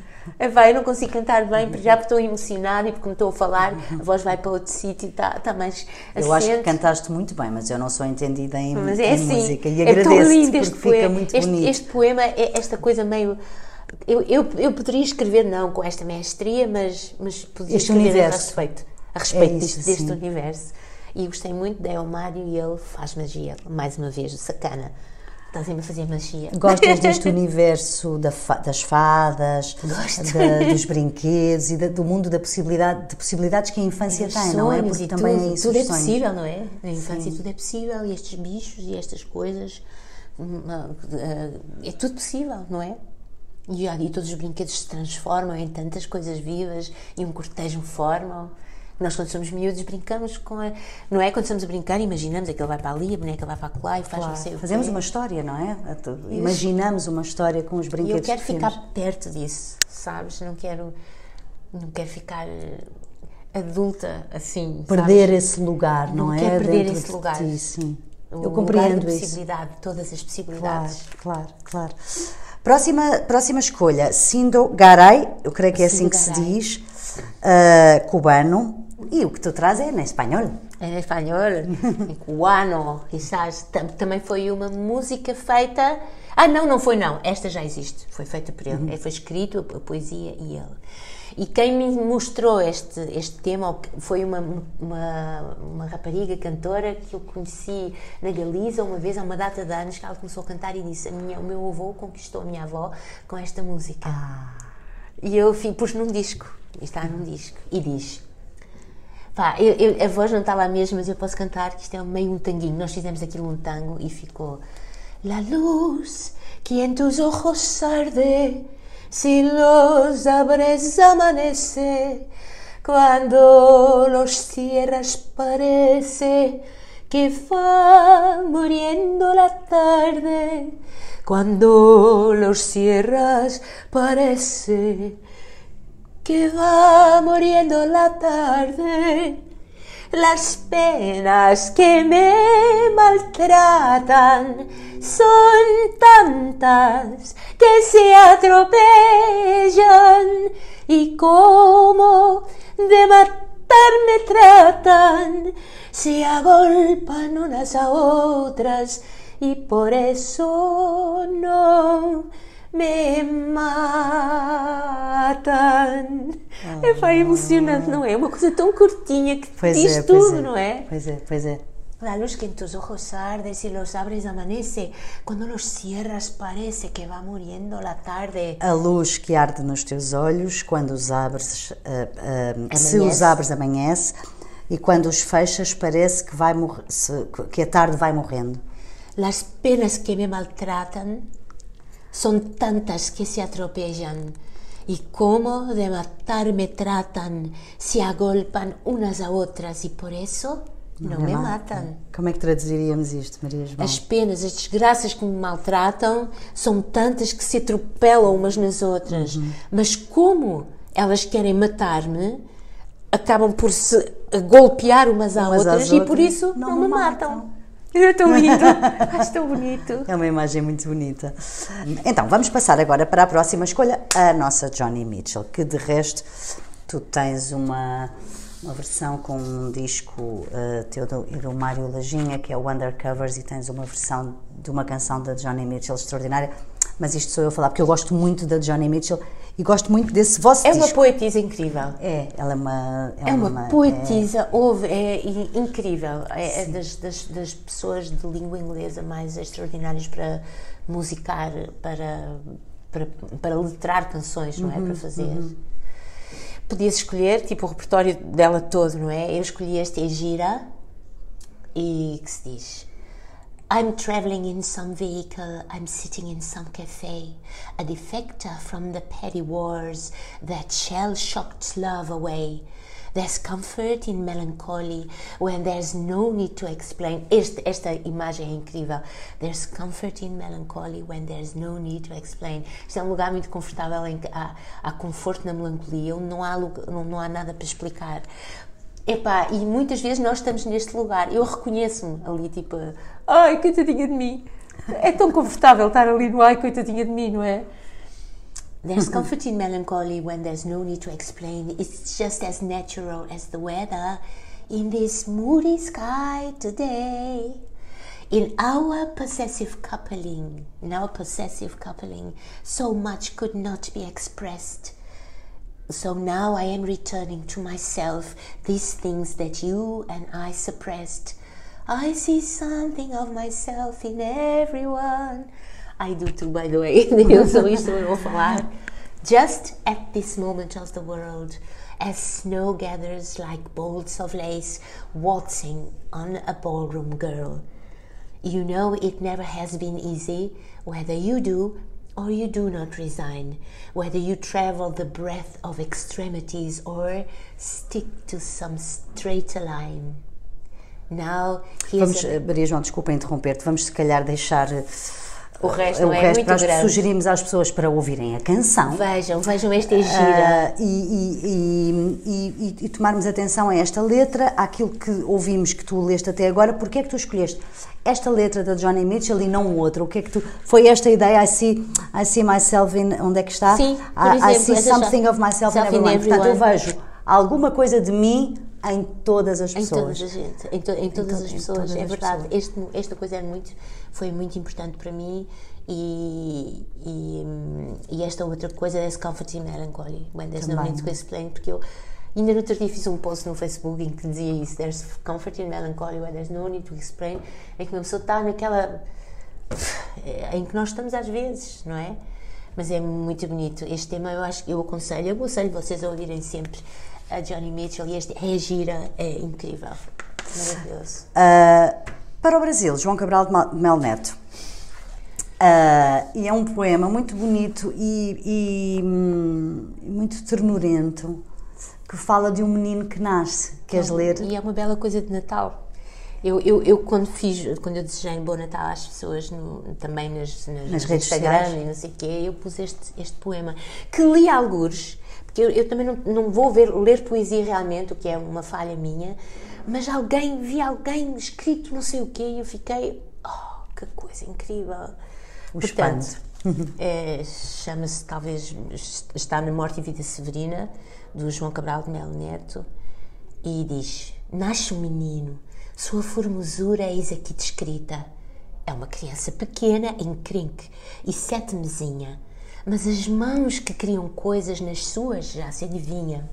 Vai, eu não consigo cantar bem, porque já estou emocionada e porque me estou a falar, a voz vai para outro sítio e está tá mais Eu acho que assente. cantaste muito bem, mas eu não sou entendida em, Mas em é assim, música e é tão agradeço-te lindo porque este fica poema. muito este, bonito. este poema é esta coisa meio. Eu, eu, eu poderia escrever, não com esta mestria, mas, mas podia Este escrever universo. a respeito, a respeito É isso, deste, deste universo. E gostei muito da Elmário e ele faz magia, mais uma vez, sacana. Está sempre a fazer magia. Gostas deste universo da fa- das fadas, da- dos brinquedos e da- do mundo da possibilidade, de possibilidades que a infância tem, não é? Porque também tudo, é isso tudo é possível, não é? Na infância tudo é possível e estes bichos e estas coisas hum, ah, ah, é tudo possível, não é? E, ah, e todos os brinquedos se transformam em tantas coisas vivas e um cortejo formam. Nós, quando somos miúdos, brincamos com a. Não é? Quando estamos a brincar, imaginamos aquele vai para ali, a boneca vai para lá e faz não sei o Fazemos uma história, não é? Imaginamos uma história com os E brinquedos eu quero que ficar temos. perto disso, sabes? Não quero. Não quero ficar eh, adulta assim. sabes? Perder esse lugar, não, Não é? quero perder Dentro esse lugar. ti, sim. O Eu compreendo lugar isso. todas as possibilidades. Claro, claro, claro. Próxima, próxima escolha, Sindo Garay, eu creio que é assim que se diz, ah, cubano, e o que tu traz é em espanhol. Em espanhol, em cubano, quizás. Tam- Também foi uma música feita. Ah, não, não foi não. Esta já existe. Foi feita por ele. Foi escrito, a poesia e ele. E quem me mostrou este, este tema foi uma, uma, uma rapariga cantora que eu conheci na Galiza uma vez, há uma data de anos, que ela começou a cantar e disse: a minha, O meu avô conquistou a minha avó com esta música. E eu fi- pus num disco. E está num disco. E diz: Pá, eu- eu- a voz não está lá mesmo, mas eu posso cantar que isto é meio um tanguinho. Nós fizemos aquilo um tango e ficou La luz que en tus ojos arde, si los abres amanece, cuando los cierras parece que va muriendo la tarde, cuando los cierras parece que va muriendo la tarde. Las penas que me maltratan son tantas que se atropellan y como de matar me tratan, se agolpan unas a otras y por eso no me matan. É pá, emocionante, não é? Uma coisa tão curtinha que Pois diz é, tudo, é. não é? Pois é, pois é. La luz que en tus ojos arde, si los abres amanece, cuando los cierras parece que va muriendo la tarde. A luz que arde nos teus olhos, quando os abres, ah, ah, se os abres amanhece, e quando os fechas parece que, vai que a tarde vai morrendo. Las penas que me maltratan son tantas que se atropellan. Y como de matar me tratan, se agolpan unas a otras y por eso no, me matan. Como é que traduziríamos isto, Maria João? As penas, as desgraças que me maltratam são tantas que se atropelam umas nas outras. Mas como elas querem matar-me, acabam por se golpear umas, a Umas às outras e por outras, isso não não, me me matam. matam. É tão lindo, acho tão bonito. É uma imagem muito bonita. Então, vamos passar agora para a próxima escolha, a nossa Johnny Mitchell, que de resto tu tens uma, uma versão com um disco eh, teu do, e do Mário Lajinha, que é o Undercovers, e tens uma versão de uma canção da Johnny Mitchell extraordinária. Mas isto sou eu a falar, porque eu gosto muito da Johnny Mitchell e gosto muito desse vosso É uma disco. poetisa incrível. É, ela é uma. É uma poetisa, ouve, é incrível. É, é das, das, das pessoas de língua inglesa mais extraordinárias para musicar, para, para, para letrar canções, não é? Para fazer. Podias escolher, tipo, o repertório dela todo, não é? Eu escolhi este Egira e que se diz. I'm traveling in some vehicle, I'm sitting in some cafe, a defector from the petty wars that shell shocked love away. There's comfort in melancholy when there's no need to explain. Este, esta imagem é incrível. There's comfort in melancholy when there's no need to explain. Isto é um lugar muito confortável em que há, há conforto na melancolia, onde não há, não, não há nada para explicar. Epá, e muitas vezes nós estamos neste lugar. Eu reconheço-me ali, tipo, ai, coitadinha de mim. É tão confortável estar ali no ai, coitadinha de mim, não é? There's comfort in melancholy when there's no need to explain. It's just as natural as the weather in this moody sky today. In our possessive coupling, in our possessive coupling, so much could not be expressed. So now I am returning to myself these things that you and I suppressed. I see something of myself in everyone. I do too, by the way. Just at this moment of the world, as snow gathers like bolts of lace waltzing on a ballroom girl. You know it never has been easy, whether you do or you do not resign, whether you travel the breadth of extremities or stick to some straighter line. Now Vamos, a- eh, Maria João, desculpa interromper-te, vamos se calhar deixar eh, O resto o é resto muito nós grande. sugerimos às pessoas para ouvirem a canção. Vejam, vejam esta é gira. Ah, e, e- e- e- tomarmos atenção a esta letra, àquilo que ouvimos que tu leste até agora, porque é que tu escolheste esta letra da Johnny Mitchell e não outra? O que é que tu foi esta ideia? I see, I see myself in onde é que está? Sim, por I, I exemplo, see something of myself in Self in everyone. Portanto, eu everyone. vejo alguma coisa de mim em todas as Em pessoas. todas as gente, em, to- em todas to- as em pessoas, todas é verdade. Este, esta coisa é muito, foi muito importante para mim e, e, hum, e esta outra coisa é esse comforting melancholy, when there's no Também. need to explain, porque eu ainda no outro dia fiz um post no Facebook em que dizia isso, there's comforting melancholy when there's no need to explain, é que uma pessoa está naquela em que nós estamos às vezes, não é? Mas é muito bonito. Este tema eu acho que eu aconselho, eu aconselho vocês a ouvirem sempre a Johnny Mitchell e este é gira, é incrível. Maravilhoso. Ah, para o Brasil, João Cabral de Mel Neto. Ah, e é um poema muito bonito e, e, hum, muito ternurento que fala de um menino que nasce. Queres ler? E é uma bela coisa de Natal. Eu, eu, eu quando fiz, quando eu desejei um bom Natal às pessoas, no- também nas, nas, Nas redes Instagram sociais. e não sei o quê, eu pus este, este poema, que li algures, porque eu, eu também não, não vou ver, ler poesia realmente, o que é uma falha minha, mas alguém, vi alguém escrito não sei o quê e eu fiquei, oh, que coisa incrível. O Portanto, é, chama-se talvez, está na Morte e Vida Severina, do João Cabral de Melo Neto, e diz: Nasce um menino, sua formosura eis aqui descrita. É uma criança pequena, encrenque e sete mesinha, mas as mãos que criam coisas nas suas já se adivinha.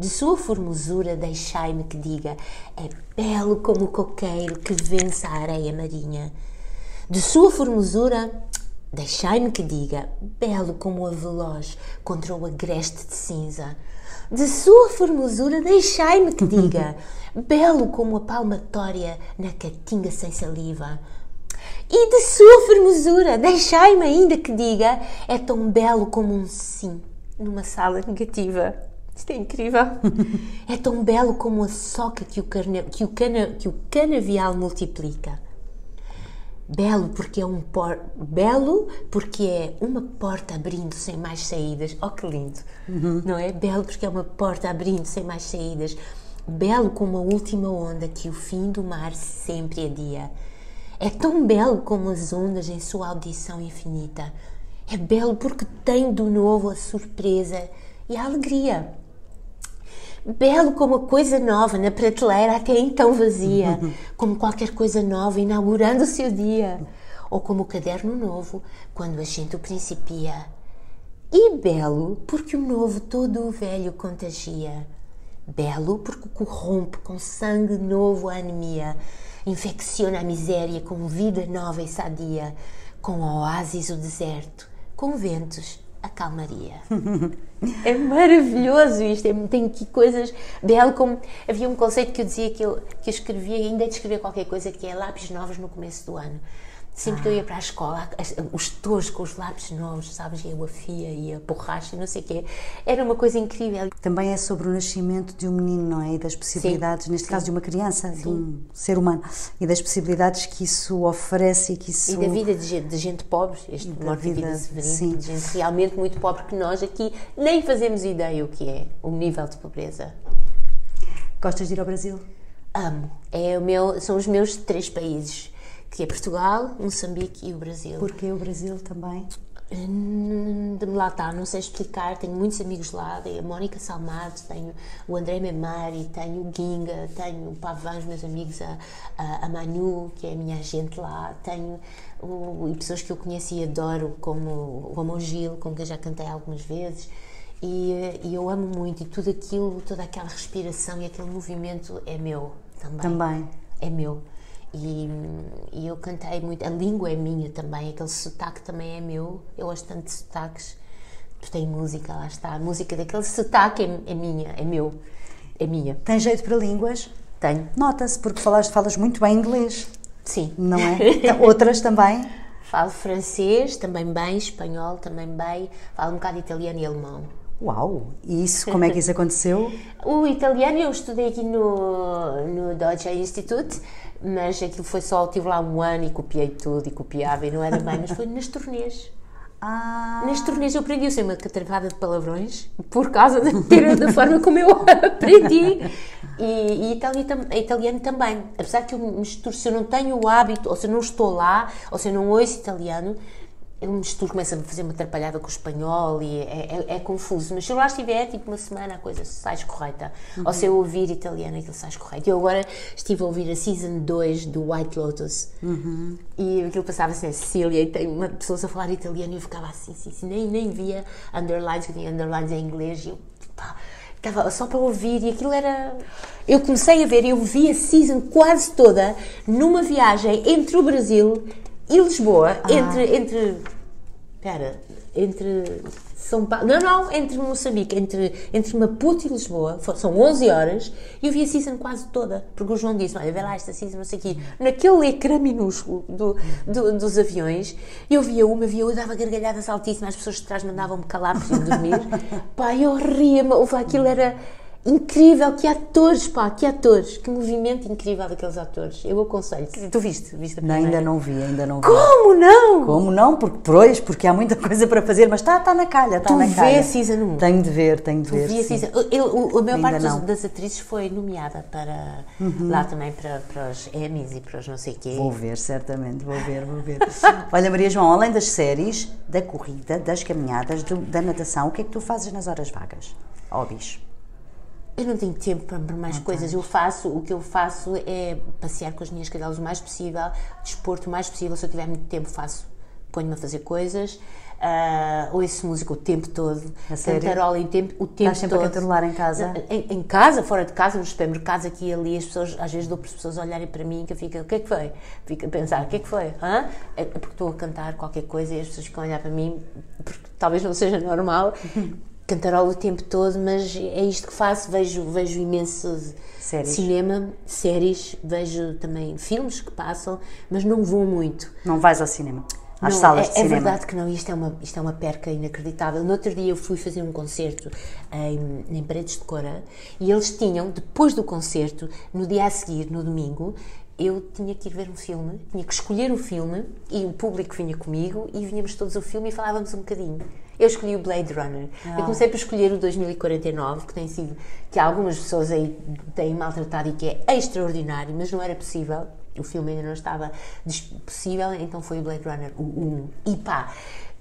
De sua formosura deixai-me que diga, é belo como o coqueiro que vence a areia marinha. De sua formosura, deixai-me que diga, belo como a veloz contra o agreste de cinza. De sua formosura, deixai-me que diga, belo como a palmatória na caatinga sem saliva. E de sua formosura, deixai-me ainda que diga, é tão belo como um sim numa sala negativa. Isto é incrível. é tão belo como a soca que o, carna, que o, cana, que o canavial multiplica. Belo porque é um por... belo porque é uma porta abrindo sem mais saídas. Oh que lindo, não é? Belo porque é uma porta abrindo sem mais saídas. Belo como a última onda que o fim do mar sempre adia. É tão belo como as ondas em sua audição infinita. É belo porque tem do novo a surpresa e a alegria. Belo como a coisa nova na prateleira até então vazia, como qualquer coisa nova inaugurando o seu dia, ou como o caderno novo quando a gente o principia. E belo porque o novo todo o velho contagia. Belo porque corrompe com sangue novo a anemia, infecciona a miséria com vida nova e sadia, com oásis o deserto, com ventos a calmaria. é maravilhoso isto, é- tem aqui coisas belo como havia um conceito que eu dizia que eu, que eu escrevia ainda de escrever qualquer coisa que é lápis novos no começo do ano. Sempre que eu ia para a escola, os tojos com os lápis novos, sabes, e a fia e a borracha e não sei o quê, era uma coisa incrível. Também é sobre o nascimento de um menino, não é? E das possibilidades, neste caso de uma criança, de um ser humano, e das possibilidades que isso oferece e que isso. E da vida de gente, de gente pobre, este da morte e vida vida, sim. de gente realmente muito pobre que nós aqui nem fazemos ideia o que é o nível de pobreza. Gostas de ir ao Brasil? Amo. É o meu, são os meus três países, que é Portugal, Moçambique e o Brasil. Porque o Brasil também. Hum, de lá está, não sei explicar, tenho muitos amigos lá, tenho a Mónica Salmado, tenho o André Memari, tenho o Ginga, tenho o Pavan, os meus amigos, a, a, a Manu, que é a minha agente lá, tenho o, pessoas que eu conheço e adoro, como o Amon Gil, com quem já cantei algumas vezes, e, e eu amo muito, e tudo aquilo, toda aquela respiração e aquele movimento é meu também. Também. É meu. E, e eu cantei muito, a língua é minha também, aquele sotaque também é meu. Eu gosto tanto de sotaques. Tem música, lá está. A música daquele sotaque é, é minha, é meu, é minha. Tem jeito para línguas? Tenho. Nota-se, porque falas, falas muito bem inglês, Sim. não é? Outras também? Falo francês, também bem, espanhol, também bem. Falo um bocado italiano e alemão. Uau! E isso, como é que isso aconteceu? o italiano eu estudei aqui no, no Deutsche Institute, mas aquilo foi só, estive lá um ano e copiei tudo e copiava e não era bem, mas foi nas turnês. Ah, Nas turnês eu aprendi a ser uma catarvada de palavrões por causa da, da forma como eu aprendi. E, e itali- tam- italiano também. Apesar que eu misturo, se eu não tenho o hábito, ou se eu não estou lá, ou se eu não ouço italiano, eu misturo, começo a fazer uma atrapalhada com o espanhol e é, é- é confuso. Mas se eu lá estiver, tipo uma semana, a coisa sai correta. Ou se eu ouvir italiano, aquilo sai correto. Eu agora estive a ouvir a Season 2 do White Lotus e aquilo passava assim a Cecília e tem uma pessoas a falar italiano e eu ficava assim, assim, assim, nem, nem via underlines, que tinha underlines em inglês e eu pá, estava só para ouvir e aquilo era. Eu comecei a ver, eu vi a season quase toda numa viagem entre o Brasil e Lisboa, entre. entre Espera, entre São Paulo. Não, não, entre Moçambique, entre, entre Maputo e Lisboa, são 11 horas, e eu vi a season quase toda, porque o João disse: Olha, vê lá esta season, não sei o quê. Naquele ecrã minúsculo do, do- dos aviões, eu via uma, via outra, dava gargalhadas altíssimas, as pessoas de trás mandavam-me calar para ir dormir. pá, eu ria-me, ouve, aquilo era. Incrível, que atores, pá, que atores, que movimento incrível daqueles atores. Eu aconselho. Tu viste? viste a Não, primeira? ainda não vi, ainda não vi. Como não? Como não? Porque pois, porque há muita coisa para fazer, mas está tá na calha, está Tu na vê calha. a season 1? Tenho de ver, tenho de ver. Vi a season- eu- o- a maior parte das, não. das atrizes foi nomeada para lá também para, para os Emmys e para os não sei quê. Vou ver, certamente, vou ver, vou ver. Olha, Maria João, além das séries, da corrida, das caminhadas, do- da natação, o que é que tu fazes nas horas vagas? Hobbies. Eu não tenho tempo para, mais coisas. Eu faço, o que eu faço é passear com as minhas cadelas o mais possível, desporto o mais possível. Se eu tiver muito tempo, faço, ponho-me a fazer coisas. Uh, ouço música o tempo todo, A cantarola em tempo, o tempo Estás sempre a cantarolar em casa? Em, em casa, fora de casa, nos supermercados, aqui e ali, as pessoas, às vezes dou para as pessoas olharem para mim que eu fico, o que é que foi? Fico a pensar, o que é que foi? Hã? É porque estou a cantar qualquer coisa e as pessoas ficam a olhar para mim, porque talvez não seja normal, cantarola o tempo todo, mas é isto que faço, vejo, vejo imenso Séries. cinema, séries, vejo também filmes que passam, mas não vou muito. Não vais ao cinema? Às Não, salas é, de é cinema? verdade que não, isto é, uma, isto é uma perca inacreditável. No outro dia eu fui fazer um concerto em, em Paredes de Cora e eles tinham, depois do concerto, no dia a seguir, no domingo, eu tinha que ir ver um filme, tinha que escolher o filme e o público vinha comigo e vinhamos todos ao filme e falávamos um bocadinho. Eu escolhi o Blade Runner. Eu comecei por escolher o 2049, que tem sido, que algumas pessoas aí têm maltratado e que é extraordinário, mas não era possível. O filme ainda não estava possível, então foi o Blade Runner, o 1. E pá,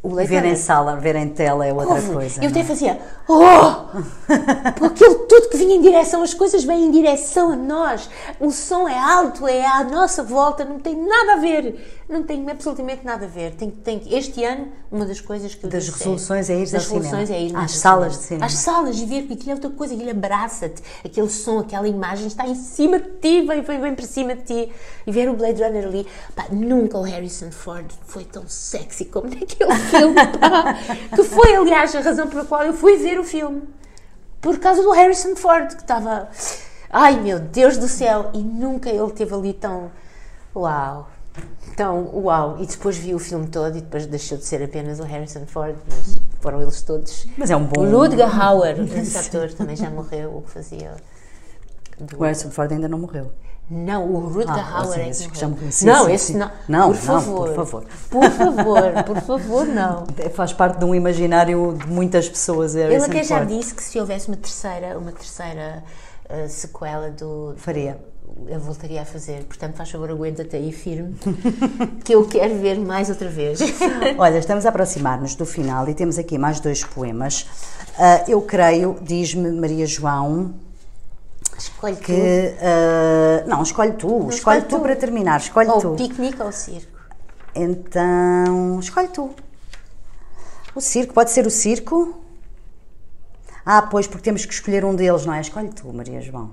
o Blade Ver em Runner. sala, ver em tela é outra Ouve, coisa. eu até é? fazia, oh! Aquilo tudo que vinha em direção, as coisas vêm em direção a nós. O som é alto, é à nossa volta, não tem nada a ver. Não tem absolutamente nada a ver. Tem, tem, este ano, uma das coisas que eu Das disse resoluções é ir das ao cinema. resoluções é ir Às salas de cinema. Às salas e ver, porque aquilo é outra coisa, aquilo abraça-te, aquele som, aquela imagem está em cima de ti, vem, vem, vem para cima de ti. E ver o Blade Runner ali, pá, nunca o Harrison Ford foi tão sexy como naquele filme, pá, que foi, aliás, a razão pela qual eu fui ver o filme. Por causa do Harrison Ford, que estava. Ai meu Deus do céu! E nunca ele teve ali tão. Uau! Tão uau! E depois vi o filme todo e depois deixou de ser apenas o Harrison Ford, mas foram eles todos. Mas é um bom. O Rutger Hauer, esse ator também já morreu, o que fazia. do- O Harrison Ford ainda não morreu. Não, o Rutger Ah, Hauer é que esses que morreu. já morreram. Sim, não, sim, esse não. Não, por não, favor. por favor. Por favor, por favor, não. É, Faz parte de um imaginário de muitas pessoas. é Ele até já disse que se houvesse uma terceira, uma terceira eh, sequela do. Faria. Eu voltaria a fazer. Portanto, faz favor, aguenta-te aí firme, que eu quero ver mais outra vez. Olha, estamos a aproximar-nos do final e temos aqui mais dois poemas. Ah, eu creio, diz-me Maria João, Escolhe tu. que. ah, não, escolhe tu, escolhe escolhe tu tu. para terminar, escolhe Ou tu. piquenique ou circo. Então, escolhe tu. O circo, pode ser o circo? Ah, pois, porque temos que escolher um deles, não é? Escolhe tu, Maria João.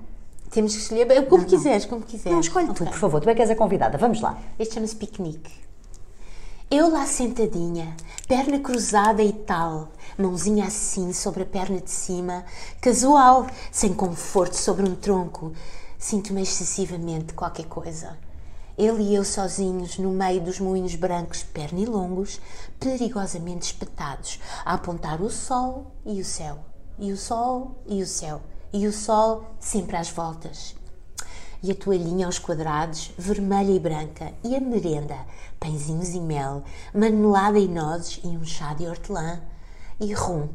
Temos que escolher como quiseres, como quiseres. Não, escolhe tu, Ok. por favor, tu é que és a convidada. Vamos lá. Este chama-se piquenique. Eu lá sentadinha, perna cruzada e tal, mãozinha assim sobre a perna de cima, casual, sem conforto sobre um tronco, sinto-me excessivamente qualquer coisa. Ele e eu sozinhos no meio dos moinhos brancos, pernilongos, perigosamente espetados, a apontar o sol e o céu. e o sol e o céu, e o sol sempre às voltas. E a toalhinha aos quadrados, vermelha e branca, e a merenda, pãezinhos e mel, marmelada e nozes e um chá de hortelã, e rum.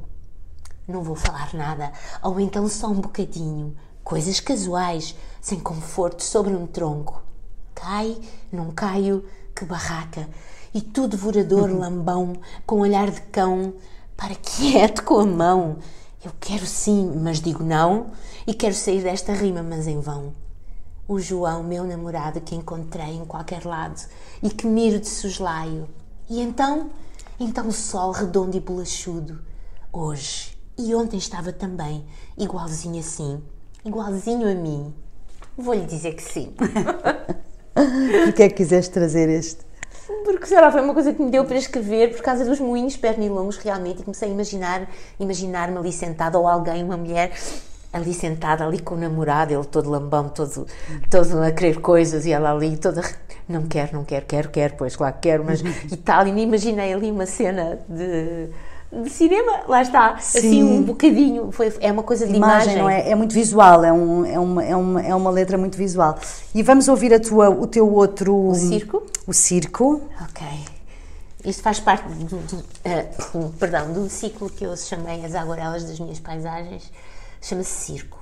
Não vou falar nada, ou então só um bocadinho, coisas casuais, sem conforto sobre um tronco. Cai, não caio, que barraca, e tu devorador lambão, com olhar de cão, para quieto com a mão. Eu quero sim, mas digo não, e quero sair desta rima, mas em vão. O João, meu namorado, que encontrei em qualquer lado e que miro de soslaio. E então, então o sol redondo e bolachudo. Hoje e ontem estava também, igualzinho assim, igualzinho a mim. Vou-lhe dizer que sim. Porquê é que quiseste trazer este? Porque, sei lá, foi uma coisa que me deu para escrever por causa dos moinhos pernilongos, realmente, e comecei a imaginar, imaginar-me ali sentada, ou alguém, uma mulher, ali sentada, ali com o namorado, ele todo lambão, todo, todo a querer coisas, e ela ali toda, não quero, não quero, quero, quero, pois, claro que quero, mas, e tal, e me imaginei ali uma cena de de cinema, lá está, Sim. assim um bocadinho, foi, é uma coisa de imagem. imagem. Não é? é muito visual, é, um, é, uma, é, uma, é uma letra muito visual. E vamos ouvir a tua, o teu outro... O circo? O circo. Ok. Isto faz parte do, do uh, perdão, do ciclo que eu chamei As Aguarelas das Minhas Paisagens, chama-se Circo.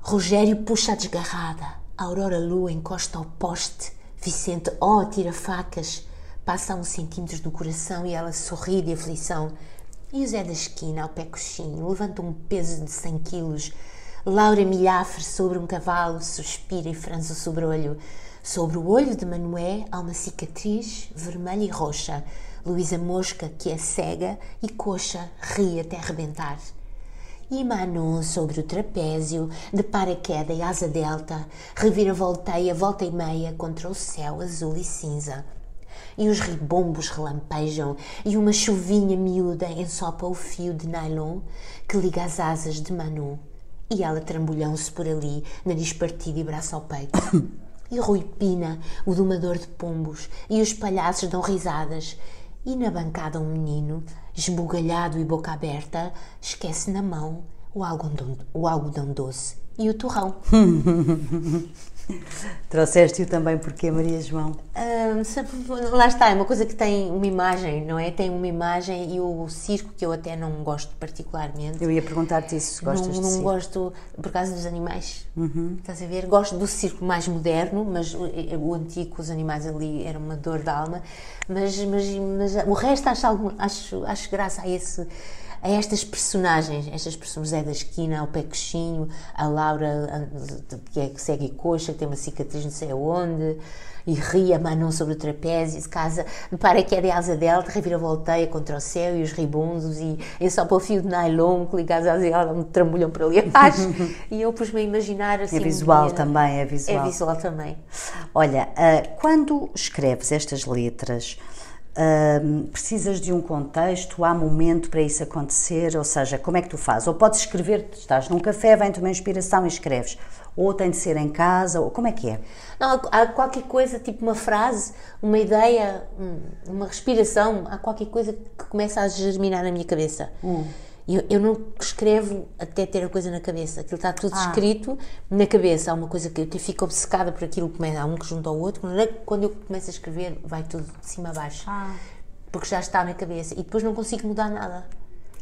Rogério puxa a desgarrada, a Aurora Lua encosta ao poste, Vicente, oh, tira facas, Passa a uns centímetros do coração e ela sorri de aflição. E o Zé da esquina, ao pé coxinho, levanta um peso de 100 quilos. Laura Milhafre, sobre um cavalo, suspira e franze o sobrolho. Sobre o olho de Manoé há uma cicatriz vermelha e roxa. Luísa Mosca, que é cega e coxa, ri até rebentar. E Manon sobre o trapézio, de paraquedas e asa delta, revira-volteia, volta e meia contra o céu azul e cinza e os ribombos relampejam, e uma chuvinha miúda ensopa o fio de nylon que liga as asas de Manu. E ela trambolhão-se por ali, nariz partido e braço ao peito. E Rui Pina, o domador de pombos, e os palhaços dão risadas. E na bancada um menino, esbugalhado e boca aberta, esquece na mão o algodão, o algodão doce e o torrão. Trouxeste-o também porque Maria João? Um, lá está, é uma coisa que tem uma imagem, não é? Tem uma imagem e o circo que eu até não gosto particularmente. Eu ia perguntar-te isso, se gostas não, de Não circo. gosto por causa dos animais, uhum. estás a ver? Gosto do circo mais moderno, mas o, o antigo, os animais ali eram uma dor da alma, mas, mas, mas o resto acho, acho, acho graça a esse a estas personagens, estas personagens Zé da Esquina, o Pé Coxinho, a Laura, que é cega e coxa, que tem uma cicatriz não sei aonde, e ri a Manon sobre o trapézio, de casa, para que é de asa delta, revira-volteia contra o céu e os ribundos, e é só para o fio de nylon que liga as asas dela, me trambolham para ali abaixo, e eu pus-me a imaginar assim. É visual também, é visual. É visual também. Olha, uh, quando escreves estas letras, Uh, precisas de um contexto, há momento para isso acontecer, ou seja, como é que tu fazes? Ou podes escrever, estás num café, vem-te uma inspiração e escreves, ou tem de ser em casa, ou como é que é? Não, há qualquer coisa, tipo uma frase, uma ideia, uma respiração, há qualquer coisa que começa a germinar na minha cabeça. Hum. Eu, eu não escrevo até ter a coisa na cabeça. Aquilo está tudo ah. escrito na cabeça. Há uma coisa que eu fico obcecada por aquilo que há um que junto ao outro. Quando eu começo a escrever, vai tudo de cima a baixo. Ah. Porque já está na cabeça. E depois não consigo mudar nada.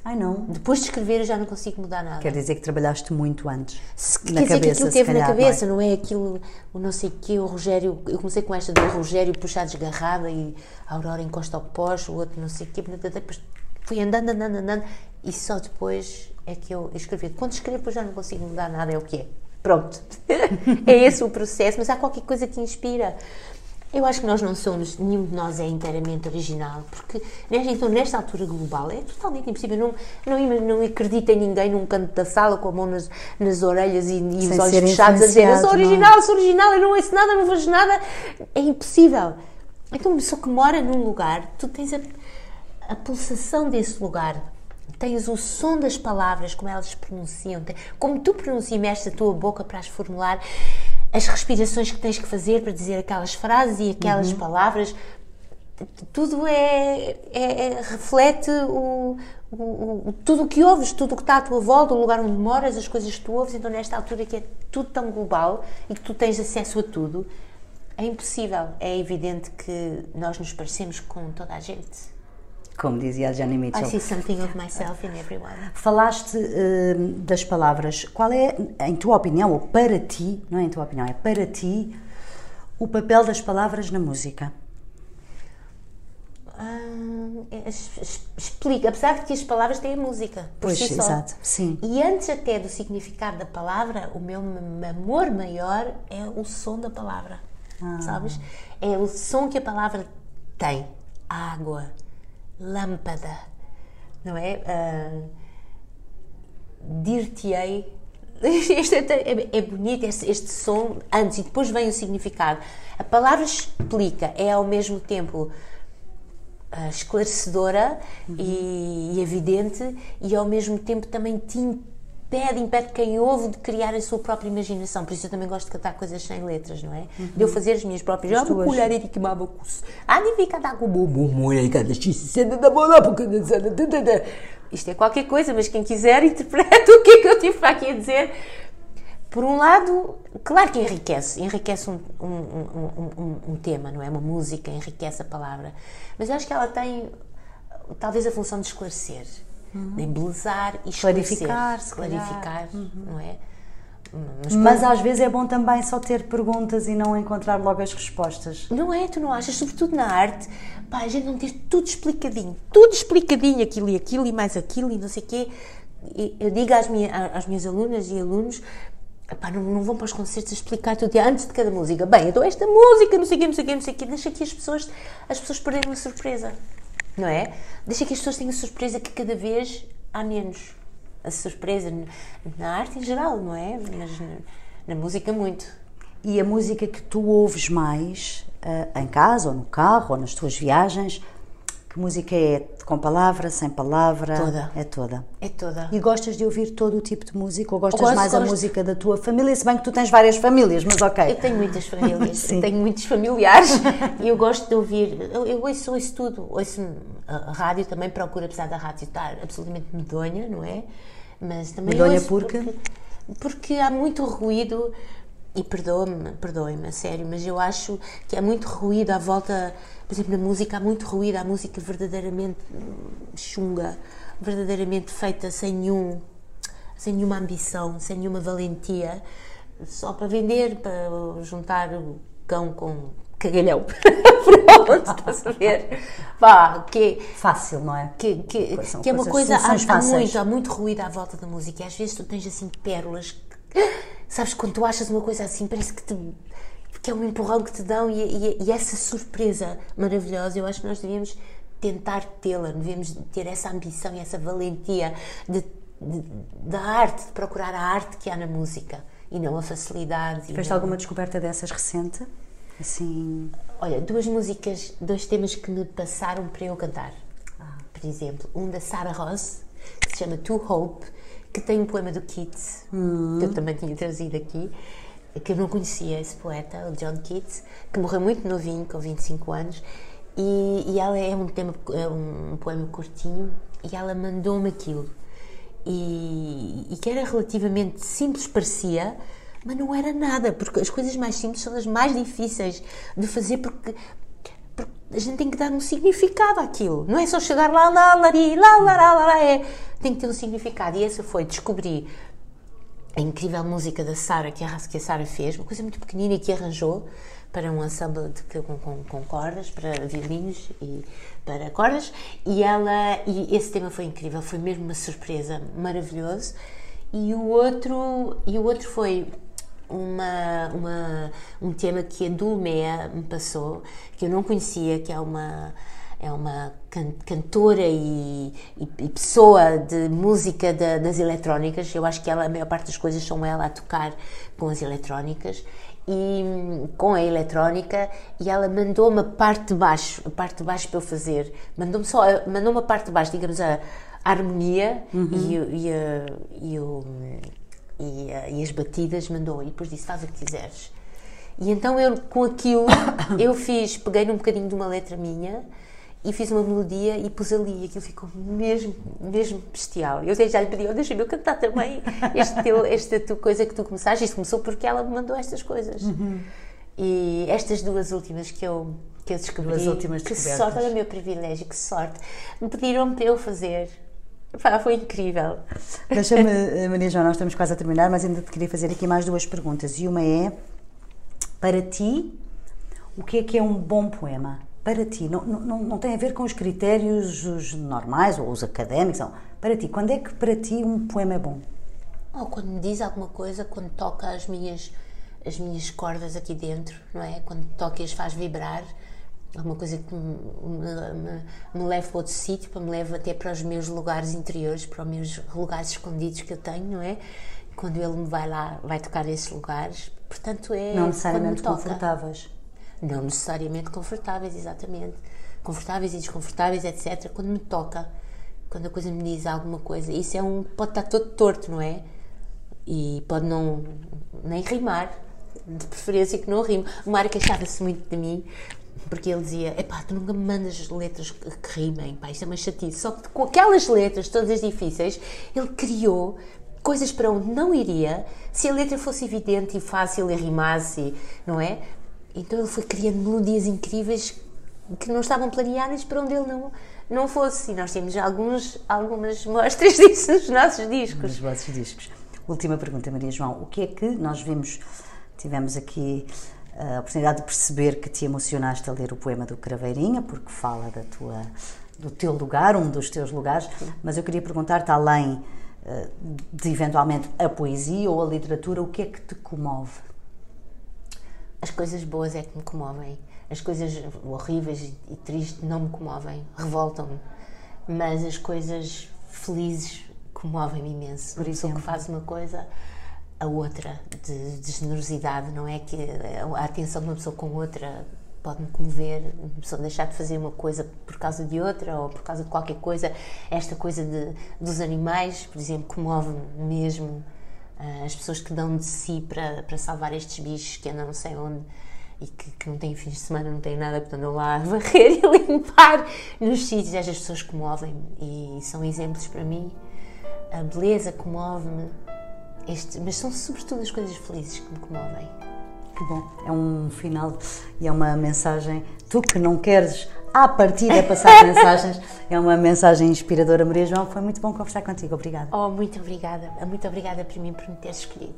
Ai não. Depois de escrever eu já não consigo mudar nada. Quer dizer que trabalhaste muito antes. Se, na quer cabeça, dizer que aquilo teve calhar, na cabeça, não é? não é? aquilo, o não sei o quê, o Rogério. Eu comecei com esta do Rogério puxar desgarrada e a Aurora encosta ao pós, o outro não sei o quê. Depois fui andando, andando, andando e só depois é que eu escrevi. Quando escrevo, já não consigo mudar nada, é o que é. Pronto. é esse o processo, mas há qualquer coisa que inspira. Eu acho que nós não somos, nenhum de nós é inteiramente original, porque então, nesta altura global é totalmente impossível. Não, não, não acredito em ninguém num canto da sala com a mão nas, nas orelhas e, e os olhos fechados a dizer eu sou original, não. sou original, eu não ouço nada, não vejo nada. É impossível. Então, uma pessoa que mora num lugar, tu tens a, a pulsação desse lugar, tens o som das palavras, como elas se pronunciam, como tu pronuncias a tua boca para as formular, as respirações que tens que fazer para dizer aquelas frases e aquelas uhum. palavras. tudo é, é, é reflete o, o, o, tudo o que ouves, tudo o que está à tua volta, o lugar onde moras, as coisas que tu ouves. Então, nesta altura que é tudo tão global e que tu tens acesso a tudo, é impossível. É evidente que nós nos parecemos com toda a gente. Como dizia a Johnny Mitchell. I see something of myself in everyone. Falaste uh, das palavras. Qual é, em tua opinião, ou para ti, não é em tua opinião, é para ti, o papel das palavras na música? Uh, explica, apesar de que as palavras têm a música. Por pois, si exato, sim. E antes até do significado da palavra, o meu amor maior é o som da palavra. Ah. Sabes? É o som que a palavra tem. Água, lâmpada, não é? Uh, Dir-te-ei. Este é, é, bonito, este, este, som, antes e depois vem o significado. A palavra explica, é ao mesmo tempo uh, esclarecedora uhum. e, e evidente, e ao mesmo tempo também te impede, impede quem ouve de criar a sua própria imaginação. Por isso eu também gosto de cantar coisas sem letras, não é? Uhum. De eu fazer as minhas próprias. As tuas... e. Ah, e isto é qualquer coisa, mas quem quiser interpreta o que é que eu tive para aqui a dizer. Por um lado, claro que enriquece, enriquece um, um, um, um, tema, não é? Uma música enriquece a palavra. Mas eu acho que ela tem talvez a função de esclarecer uhum. de embelezar e clarificar, clarificar, uhum. não é? Mas, Mas, às vezes é bom também só ter perguntas e não encontrar logo as respostas. Não é? Tu não achas? Sobretudo na arte, pá, a gente não ter tudo explicadinho, tudo explicadinho, aquilo e aquilo e mais aquilo e não sei o quê. Eu digo às, minha, às minhas alunas e alunos, Epá, não, não, vão para os concertos explicar tudo antes de cada música. Bem, então esta música, não sei o quê, não sei o quê, não sei o quê, deixa que as pessoas, as pessoas perderem uma surpresa não é? Deixa que as pessoas tenham surpresa que cada vez há menos. A surpresa na arte em geral, não é? Mas na, música, muito. E a música que tu ouves mais uh, em casa, ou no carro, ou nas tuas viagens, que música é? Com palavra, sem palavra? Toda. É toda. É toda. E gostas de ouvir todo o tipo de música ou gostas gosto, mais gosto. a música da tua família? Se bem que tu tens várias famílias, mas ok. Eu tenho muitas famílias, tenho muitos familiares e eu gosto de ouvir. Eu, eu ouço, ouço tudo. Ouço a rádio também, procuro, apesar da rádio estar absolutamente medonha, não é? Mas também medonha porque? porque? Porque há muito ruído e perdoe-me, perdoe-me, a sério, mas eu acho que há muito ruído à volta, por exemplo, na música há muito ruído, há música verdadeiramente chunga, verdadeiramente feita sem nenhum, sem nenhuma ambição, sem nenhuma valentia, só para vender, para juntar o cão com cagalhão. Pronto, estás a ver? Que Fácil, não é? Que, que, que é uma coisa. Há, há, muito, há muito ruído à volta da música e às vezes tu tens assim pérolas Sabes, quando tu achas uma coisa assim, parece que, te, que é um empurrão que te dão e, e, e essa surpresa maravilhosa, eu acho que nós devíamos tentar tê-la, devemos ter essa ambição e essa valentia de, de, da arte, de procurar a arte que há na música e não a facilidade. Tiveste não... alguma descoberta dessas recente? Assim. Olha, duas músicas, dois temas que me passaram para eu cantar. Ah. Por exemplo, um da Sarah Ross, que se chama To Hope, que tem um poema do Keats, hum. que eu também tinha trazido aqui, que eu não conhecia esse poeta, o John Keats, que morreu muito novinho, com 25 anos, e, e ela é um, tema, é um poema curtinho, e ela mandou-me aquilo. E, e que era relativamente simples, parecia, mas não era nada, porque as coisas mais simples são as mais difíceis de fazer, porque a gente tem que dar um significado àquilo. Não é só chegar lá, lá, lari, lá, lá, lá, lá, é. Tem que ter um significado. E essa foi descobrir a incrível música da Sara, que a, que a Sara fez, uma coisa muito pequenina que arranjou para um ensemble de, com, com, com, cordas, para violinos e para cordas, e ela e esse tema foi incrível, foi mesmo uma surpresa, maravilhoso. E o outro, e o outro foi uma, uma, um tema que a Dulmea me passou, que eu não conhecia, que é uma, é uma can, cantora e, e, e, pessoa de música da, das eletrónicas. Eu acho que ela, a maior parte das coisas são ela a tocar com as eletrónicas e com a eletrónica e ela mandou-me a parte de baixo, a parte de baixo para eu fazer. Mandou-me só, mandou-me a parte de baixo, digamos, a, a harmonia uhum. e, e, e o e, uh, e as batidas mandou, e depois disse: faz o que quiseres. E então eu, com aquilo, eu fiz, peguei num bocadinho de uma letra minha e fiz uma melodia e pus ali. Aquilo ficou mesmo, mesmo bestial. Eu já lhe pedi, oh, deixa-me eu cantar também este teu, esta tua coisa que tu começaste. Isto começou porque ela me mandou estas coisas. Uhum. E estas duas últimas que eu, que eu descobri. Duas últimas que sorte, olha o meu privilégio, que sorte. Me pediram para eu fazer. Foi incrível. Deixa-me, eh, Maria João, nós estamos quase a terminar, mas ainda te queria fazer aqui mais duas perguntas. E uma é: para ti, o que é que é um bom poema? Para ti, não, não, não tem a ver com os critérios os normais ou os académicos, não. Para ti, quando é que para ti um poema é bom? Oh, quando me diz alguma coisa, quando toca as minhas, as minhas cordas aqui dentro, não é? Quando toca e as faz vibrar, alguma coisa que me, me, me leva para outro sítio, para me leva até para os meus lugares interiores, para os meus lugares escondidos que eu tenho, não é? Quando ele me vai lá, vai tocar esses lugares, Portanto, é. Não necessariamente confortáveis. Não necessariamente confortáveis, exatamente. Confortáveis e desconfortáveis, etc. Quando me toca, quando a coisa me diz alguma coisa. Isso é um. pode estar todo torto, não é? E pode não. nem rimar. De preferência que não rime. O Mário queixava-se muito de mim porque ele dizia: Epá, tu nunca me mandas letras que, rimem, pá, isto é uma chatice. Só que com aquelas letras, todas difíceis, ele criou coisas para onde não iria se a letra fosse evidente e fácil e rimasse, não é? Então ele foi criando melodias incríveis que não estavam planeadas para onde ele não, não fosse. E nós temos alguns, algumas mostras disso nos nossos discos. Nos vossos discos. Última pergunta, Maria João. O que é que nós vimos, tivemos aqui a oportunidade de perceber que te emocionaste a ler o poema do Craveirinha, porque fala da tua, do teu lugar, um dos teus lugares, mas eu queria perguntar-te, além de eventualmente a poesia ou a literatura, o que é que te comove? As coisas boas é que me comovem. As coisas horríveis e tristes não me comovem, revoltam-me. Mas as coisas felizes comovem-me imenso. Por isso que faz uma coisa, a outra, de, de generosidade, não é? Que a atenção de uma pessoa com outra pode-me comover, uma pessoa deixar de fazer uma coisa por causa de outra ou por causa de qualquer coisa. Esta coisa de, dos animais, por exemplo, comove-me mesmo. Uh, as pessoas que dão de si para, para salvar estes bichos que andam não sei onde e que, que não têm fins de semana, não têm nada, portanto andam lá a varrer e limpar nos sítios. Estas pessoas comovem-me e são exemplos para mim. A beleza comove-me, mas são sobretudo as coisas felizes que me comovem. Que bom, é um final e é uma mensagem. Tu que não queres à partida passar mensagens, é uma mensagem inspiradora. Maria João, foi muito bom conversar contigo. Obrigada. Oh, muito obrigada. Muito obrigada por mim por me teres escolhido.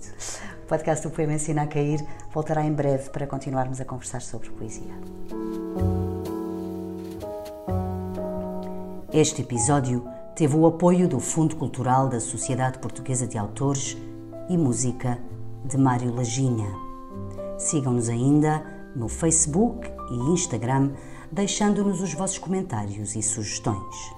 O podcast do Poema Ensina a Cair voltará em breve para continuarmos a conversar sobre poesia. Este episódio teve o apoio do Fundo Cultural da Sociedade Portuguesa de Autores e Música de Mário Laginha. Sigam-nos ainda no Facebook e Instagram, deixando-nos os vossos comentários e sugestões.